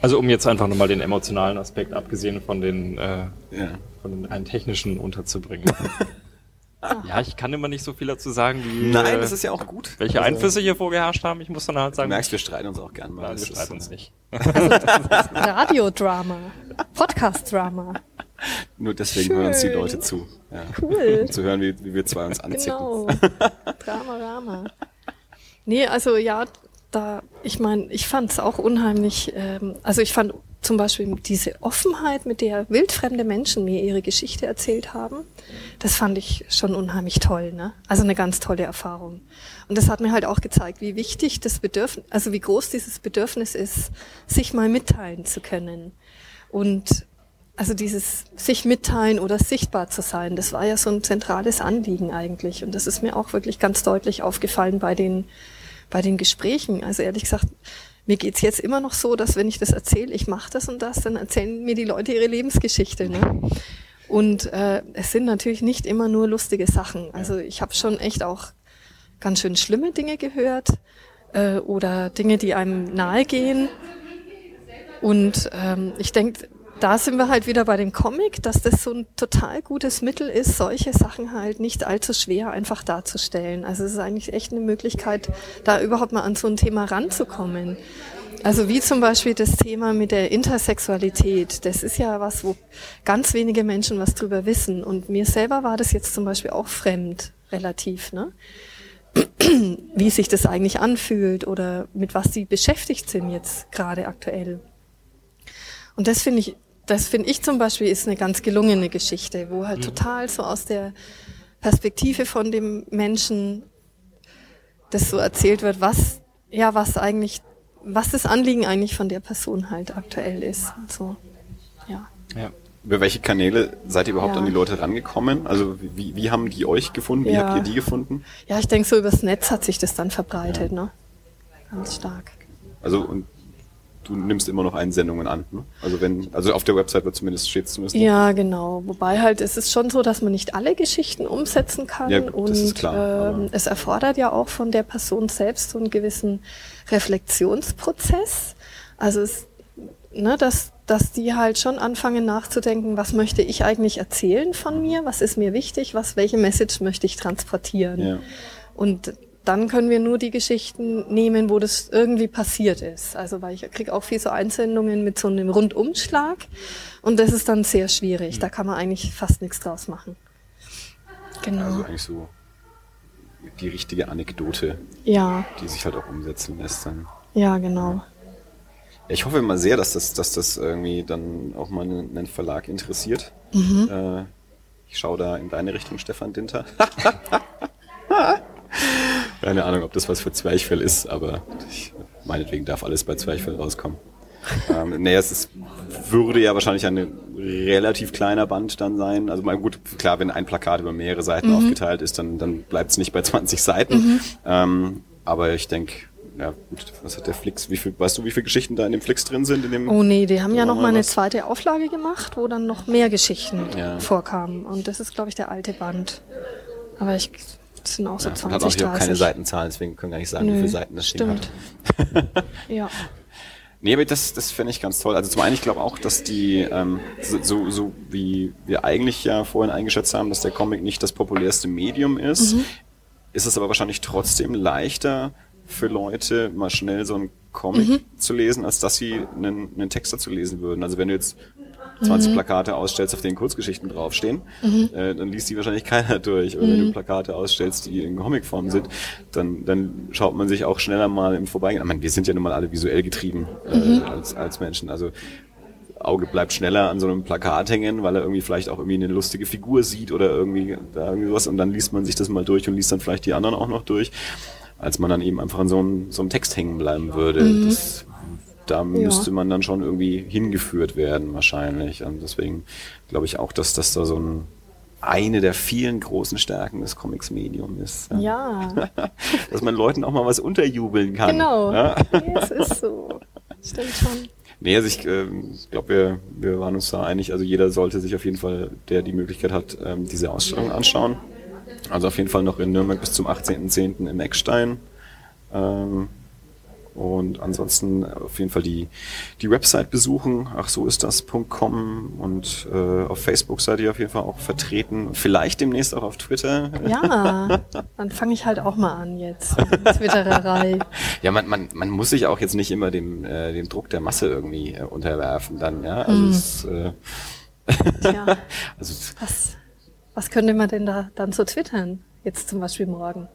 Also um jetzt einfach nochmal den emotionalen Aspekt, abgesehen von den, äh, ja. von den rein technischen unterzubringen. ja, ich kann immer nicht so viel dazu sagen, wie. Nein, äh, das ist ja auch gut. Welche also, Einflüsse hier vorgeherrscht haben. Ich muss dann halt sagen. Du merkst, wir streiten uns auch gern mal. Nein, wir streiten uns nicht. Also, Radiodrama. Podcast-Drama. Nur deswegen Schön. hören uns die Leute zu. Ja. Cool. Um zu hören, wie, wie wir zwei uns anziehen. Genau. Drama, Drama. Nee, also ja, da, ich meine, ich fand es auch unheimlich, ähm, also ich fand zum Beispiel diese Offenheit, mit der wildfremde Menschen mir ihre Geschichte erzählt haben, das fand ich schon unheimlich toll, ne? Also eine ganz tolle Erfahrung. Und das hat mir halt auch gezeigt, wie wichtig das Bedürfnis, also wie groß dieses Bedürfnis ist, sich mal mitteilen zu können. Und also dieses sich mitteilen oder sichtbar zu sein, das war ja so ein zentrales Anliegen eigentlich. Und das ist mir auch wirklich ganz deutlich aufgefallen bei den, bei den Gesprächen. Also ehrlich gesagt, mir geht's jetzt immer noch so, dass wenn ich das erzähle, ich mache das und das, dann erzählen mir die Leute ihre Lebensgeschichte. Ne? Und äh, es sind natürlich nicht immer nur lustige Sachen. Also ich habe schon echt auch ganz schön schlimme Dinge gehört äh, oder Dinge, die einem nahe gehen. Und ähm, ich denke, da sind wir halt wieder bei dem Comic, dass das so ein total gutes Mittel ist, solche Sachen halt nicht allzu schwer einfach darzustellen. Also es ist eigentlich echt eine Möglichkeit, da überhaupt mal an so ein Thema ranzukommen. Also wie zum Beispiel das Thema mit der Intersexualität. Das ist ja was, wo ganz wenige Menschen was drüber wissen. Und mir selber war das jetzt zum Beispiel auch fremd, relativ, ne? Wie sich das eigentlich anfühlt oder mit was sie beschäftigt sind jetzt gerade aktuell. Und das finde ich das finde ich zum Beispiel ist eine ganz gelungene Geschichte, wo halt mhm. total so aus der Perspektive von dem Menschen das so erzählt wird, was, ja, was eigentlich, was das Anliegen eigentlich von der Person halt aktuell ist. Und so, ja. ja. Über welche Kanäle seid ihr überhaupt ja. an die Leute rangekommen? Also wie, wie haben die euch gefunden? Wie ja. habt ihr die gefunden? Ja, ich denke, so übers Netz hat sich das dann verbreitet, ja. ne? Ganz stark. Also und du nimmst immer noch Einsendungen an. Ne? Also wenn, also auf der Website wird zumindest steht zumindest. Ja, genau. Wobei halt es ist schon so, dass man nicht alle Geschichten umsetzen kann ja, und das ist klar, ähm, es erfordert ja auch von der Person selbst so einen gewissen Reflexionsprozess. Also es, ne, dass dass die halt schon anfangen nachzudenken, was möchte ich eigentlich erzählen von mir, was ist mir wichtig, was welche Message möchte ich transportieren. Ja. Und dann können wir nur die Geschichten nehmen, wo das irgendwie passiert ist. Also weil ich kriege auch viel so Einsendungen mit so einem Rundumschlag und das ist dann sehr schwierig. Mhm. Da kann man eigentlich fast nichts draus machen. Genau. Also eigentlich so die richtige Anekdote, ja. die sich halt auch umsetzen lässt dann. Ja, genau. Ich hoffe mal sehr, dass das, dass das irgendwie dann auch mal einen Verlag interessiert. Mhm. Äh, ich schaue da in deine Richtung, Stefan Dinter. Keine Ahnung, ob das was für Zwerchfell ist, aber ich, meinetwegen darf alles bei Zwerchfell rauskommen. ähm, naja, es ist, würde ja wahrscheinlich ein relativ kleiner Band dann sein. Also mal gut, klar, wenn ein Plakat über mehrere Seiten mhm. aufgeteilt ist, dann, dann bleibt es nicht bei 20 Seiten. Mhm. Ähm, aber ich denke, ja, was hat der Flix? Wie viel, weißt du, wie viele Geschichten da in dem Flix drin sind? In dem Oh nee, die haben ja noch mal mal eine was? zweite Auflage gemacht, wo dann noch mehr Geschichten Ja. vorkamen. Und das ist, glaube ich, der alte Band. Aber ich, das sind auch so ja, 20, man hat auch hier 30. keine Seitenzahlen, deswegen können wir gar nicht sagen, wie Nö, viele Seiten das Ding stimmt. hat. Ja. Nee, aber das, das fände ich ganz toll. Also zum einen, ich glaube auch, dass die, ähm, so, so, so wie wir eigentlich ja vorhin eingeschätzt haben, dass der Comic nicht das populärste Medium ist, Mhm. ist es aber wahrscheinlich trotzdem leichter für Leute, mal schnell so einen Comic Mhm. zu lesen, als dass sie einen, einen Text dazu lesen würden. Also wenn du jetzt Mhm. 20 Plakate ausstellst, auf denen Kurzgeschichten draufstehen, äh, dann liest die wahrscheinlich keiner durch. Oder Mhm. wenn du Plakate ausstellst, die in Comicform sind, dann, dann schaut man sich auch schneller mal im Vorbeigehen. Ich meine, wir sind ja nun mal alle visuell getrieben äh, Mhm. als, als Menschen. Also Auge bleibt schneller an so einem Plakat hängen, weil er irgendwie vielleicht auch irgendwie eine lustige Figur sieht oder irgendwie da irgendwie was und dann liest man sich das mal durch und liest dann vielleicht die anderen auch noch durch, als man dann eben einfach an so einem, so einem Text hängen bleiben würde. Das, da müsste man dann schon irgendwie hingeführt werden wahrscheinlich. Und deswegen glaube ich auch, dass das da so ein, eine der vielen großen Stärken des Comics-Medium ist. Ja, Dass man Leuten auch mal was unterjubeln kann. genau. Ja? Es ist so. Stimmt schon. Nee, also ich ähm, glaube, wir, wir waren uns da einig. Also jeder sollte sich auf jeden Fall, der die Möglichkeit hat, ähm, diese Ausstellung anschauen. Also auf jeden Fall noch in Nürnberg bis zum 18.10. im Eckstein. Ähm, und ansonsten auf jeden Fall die, die Website besuchen, ach so ist das.com und äh, auf Facebook seid ihr auf jeden Fall auch vertreten. Vielleicht demnächst auch auf Twitter. Ja, dann fange ich halt auch mal an jetzt. Twittererei. Ja, man, man, man muss sich auch jetzt nicht immer dem, äh, dem Druck der Masse irgendwie äh, unterwerfen dann, ja. Also, es, äh, Tja, also was, was könnte man denn da dann so twittern? Jetzt zum Beispiel morgen.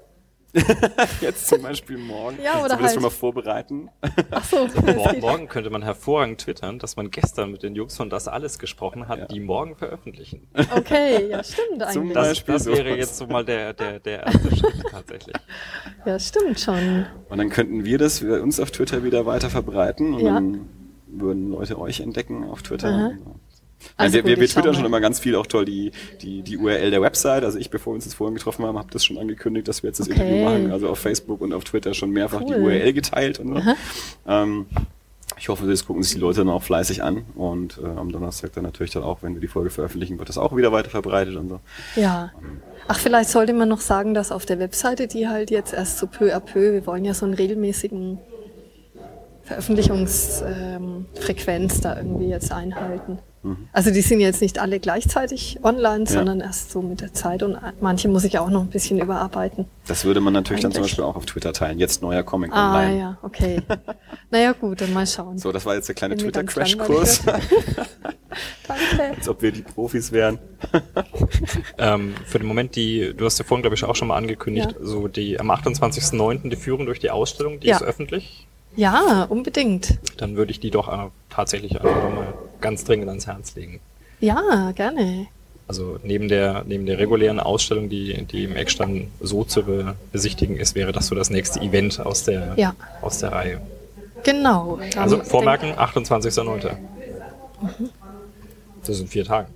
jetzt zum Beispiel morgen. Ja, oder Sollen wir das halt- schon mal vorbereiten? Ach so, Mor morgen könnte man hervorragend twittern, dass man gestern mit den Jungs von Das Alles gesprochen hat, Ja. die morgen veröffentlichen. okay, ja stimmt Zum eigentlich. Das, Beispiel das wäre sowas. jetzt so mal der, der, der erste Schritt tatsächlich. Ja, stimmt schon. Und dann könnten wir das wir uns auf Twitter wieder weiter verbreiten und Ja. dann würden Leute euch entdecken auf Twitter. Aha. Also Also wir, wir, twittern schon immer ganz viel, auch toll die, die, die URL der Website. Also ich, bevor wir uns jetzt vorhin getroffen haben, habe das schon angekündigt, dass wir jetzt das Okay. Interview machen. Also auf Facebook und auf Twitter schon mehrfach die Cool. URL geteilt und so. Ähm, ich hoffe, das gucken sich die Leute dann auch fleißig an. Und äh, am Donnerstag dann natürlich dann auch, wenn wir die Folge veröffentlichen, wird das auch wieder weiter verbreitet und so. Ja. Ach, vielleicht sollte man noch sagen, dass auf der Webseite, die halt jetzt erst so peu à peu, wir wollen ja so einen regelmäßigen Veröffentlichungsfrequenz da irgendwie jetzt einhalten. Also die sind jetzt nicht alle gleichzeitig online, sondern erst so mit der Zeit und manche muss ich auch noch ein bisschen überarbeiten. Das würde man natürlich dann zum Eigentlich. Beispiel auch auf Twitter teilen. Jetzt neuer Comic Ah online. ja, okay. naja gut, dann mal schauen. So, das war jetzt der kleine Twitter-Crashkurs. Danke. Als ob wir die Profis wären. Ähm, für den Moment, die, du hast ja vorhin, glaube ich, auch schon mal angekündigt, Ja. so die am 28.09. die Führung durch die Ausstellung, die Ja. ist öffentlich. Ja, unbedingt. Dann würde ich die doch äh, tatsächlich einfach nochmal ganz dringend ans Herz legen. Ja, gerne. Also neben der, neben der regulären Ausstellung, die, die im Eckstand so zu be besichtigen ist, wäre das so das nächste Event aus der, Ja. aus der Reihe. Genau. Also vormerken, 28.09. Das sind vier Tage.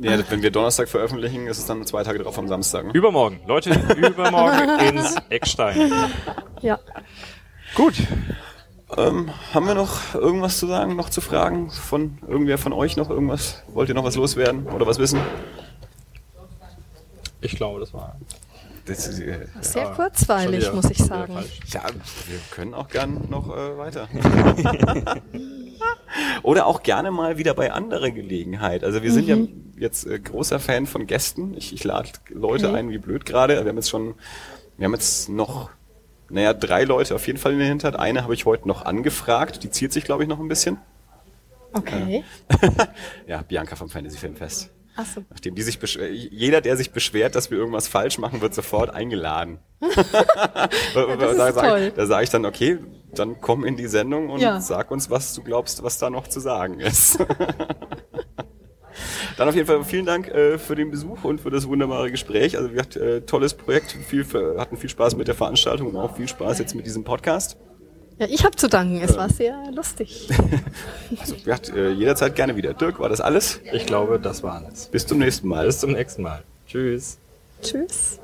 Ja, wenn wir Donnerstag veröffentlichen, ist es dann zwei Tage drauf am Samstag. Ne? Übermorgen, Leute, übermorgen ins Eckstein. Ja. Gut. Ähm, haben wir noch irgendwas zu sagen, noch zu fragen? Von irgendwer von euch noch irgendwas? Wollt ihr noch was loswerden oder was wissen? Ich glaube, das war Das ist, äh, Sehr Ja, kurzweilig, wieder- muss ich sagen. ja, wir können auch gern noch äh, weiter. Oder auch gerne mal wieder bei anderer Gelegenheit. Also wir sind ja jetzt äh, großer Fan von Gästen. Ich, ich lade Leute Okay. ein, wie blöd gerade. Wir haben jetzt schon, wir haben jetzt noch, naja, drei Leute auf jeden Fall in der Hinterhand. Eine habe ich heute noch angefragt. Die ziert sich, glaube ich, noch ein bisschen. Okay. Ja, Bianca vom Fantasy Filmfest. Achso. Nachdem die sich jeder, der sich beschwert, dass wir irgendwas falsch machen, wird sofort eingeladen. das da sage da ich dann, okay, dann komm in die Sendung und Ja. sag uns, was du glaubst, was da noch zu sagen ist. Dann auf jeden Fall vielen Dank äh, für den Besuch und für das wunderbare Gespräch. Also wir hatten äh, tolles Projekt, viel, hatten viel Spaß mit der Veranstaltung und auch viel Spaß jetzt mit diesem Podcast. Ja, ich habe zu danken. Es war sehr lustig. Also wir hatten, äh, jederzeit gerne wieder. Dirk, war das alles? Ich glaube, das war alles. Bis zum nächsten Mal. Bis zum nächsten Mal. Tschüss. Tschüss.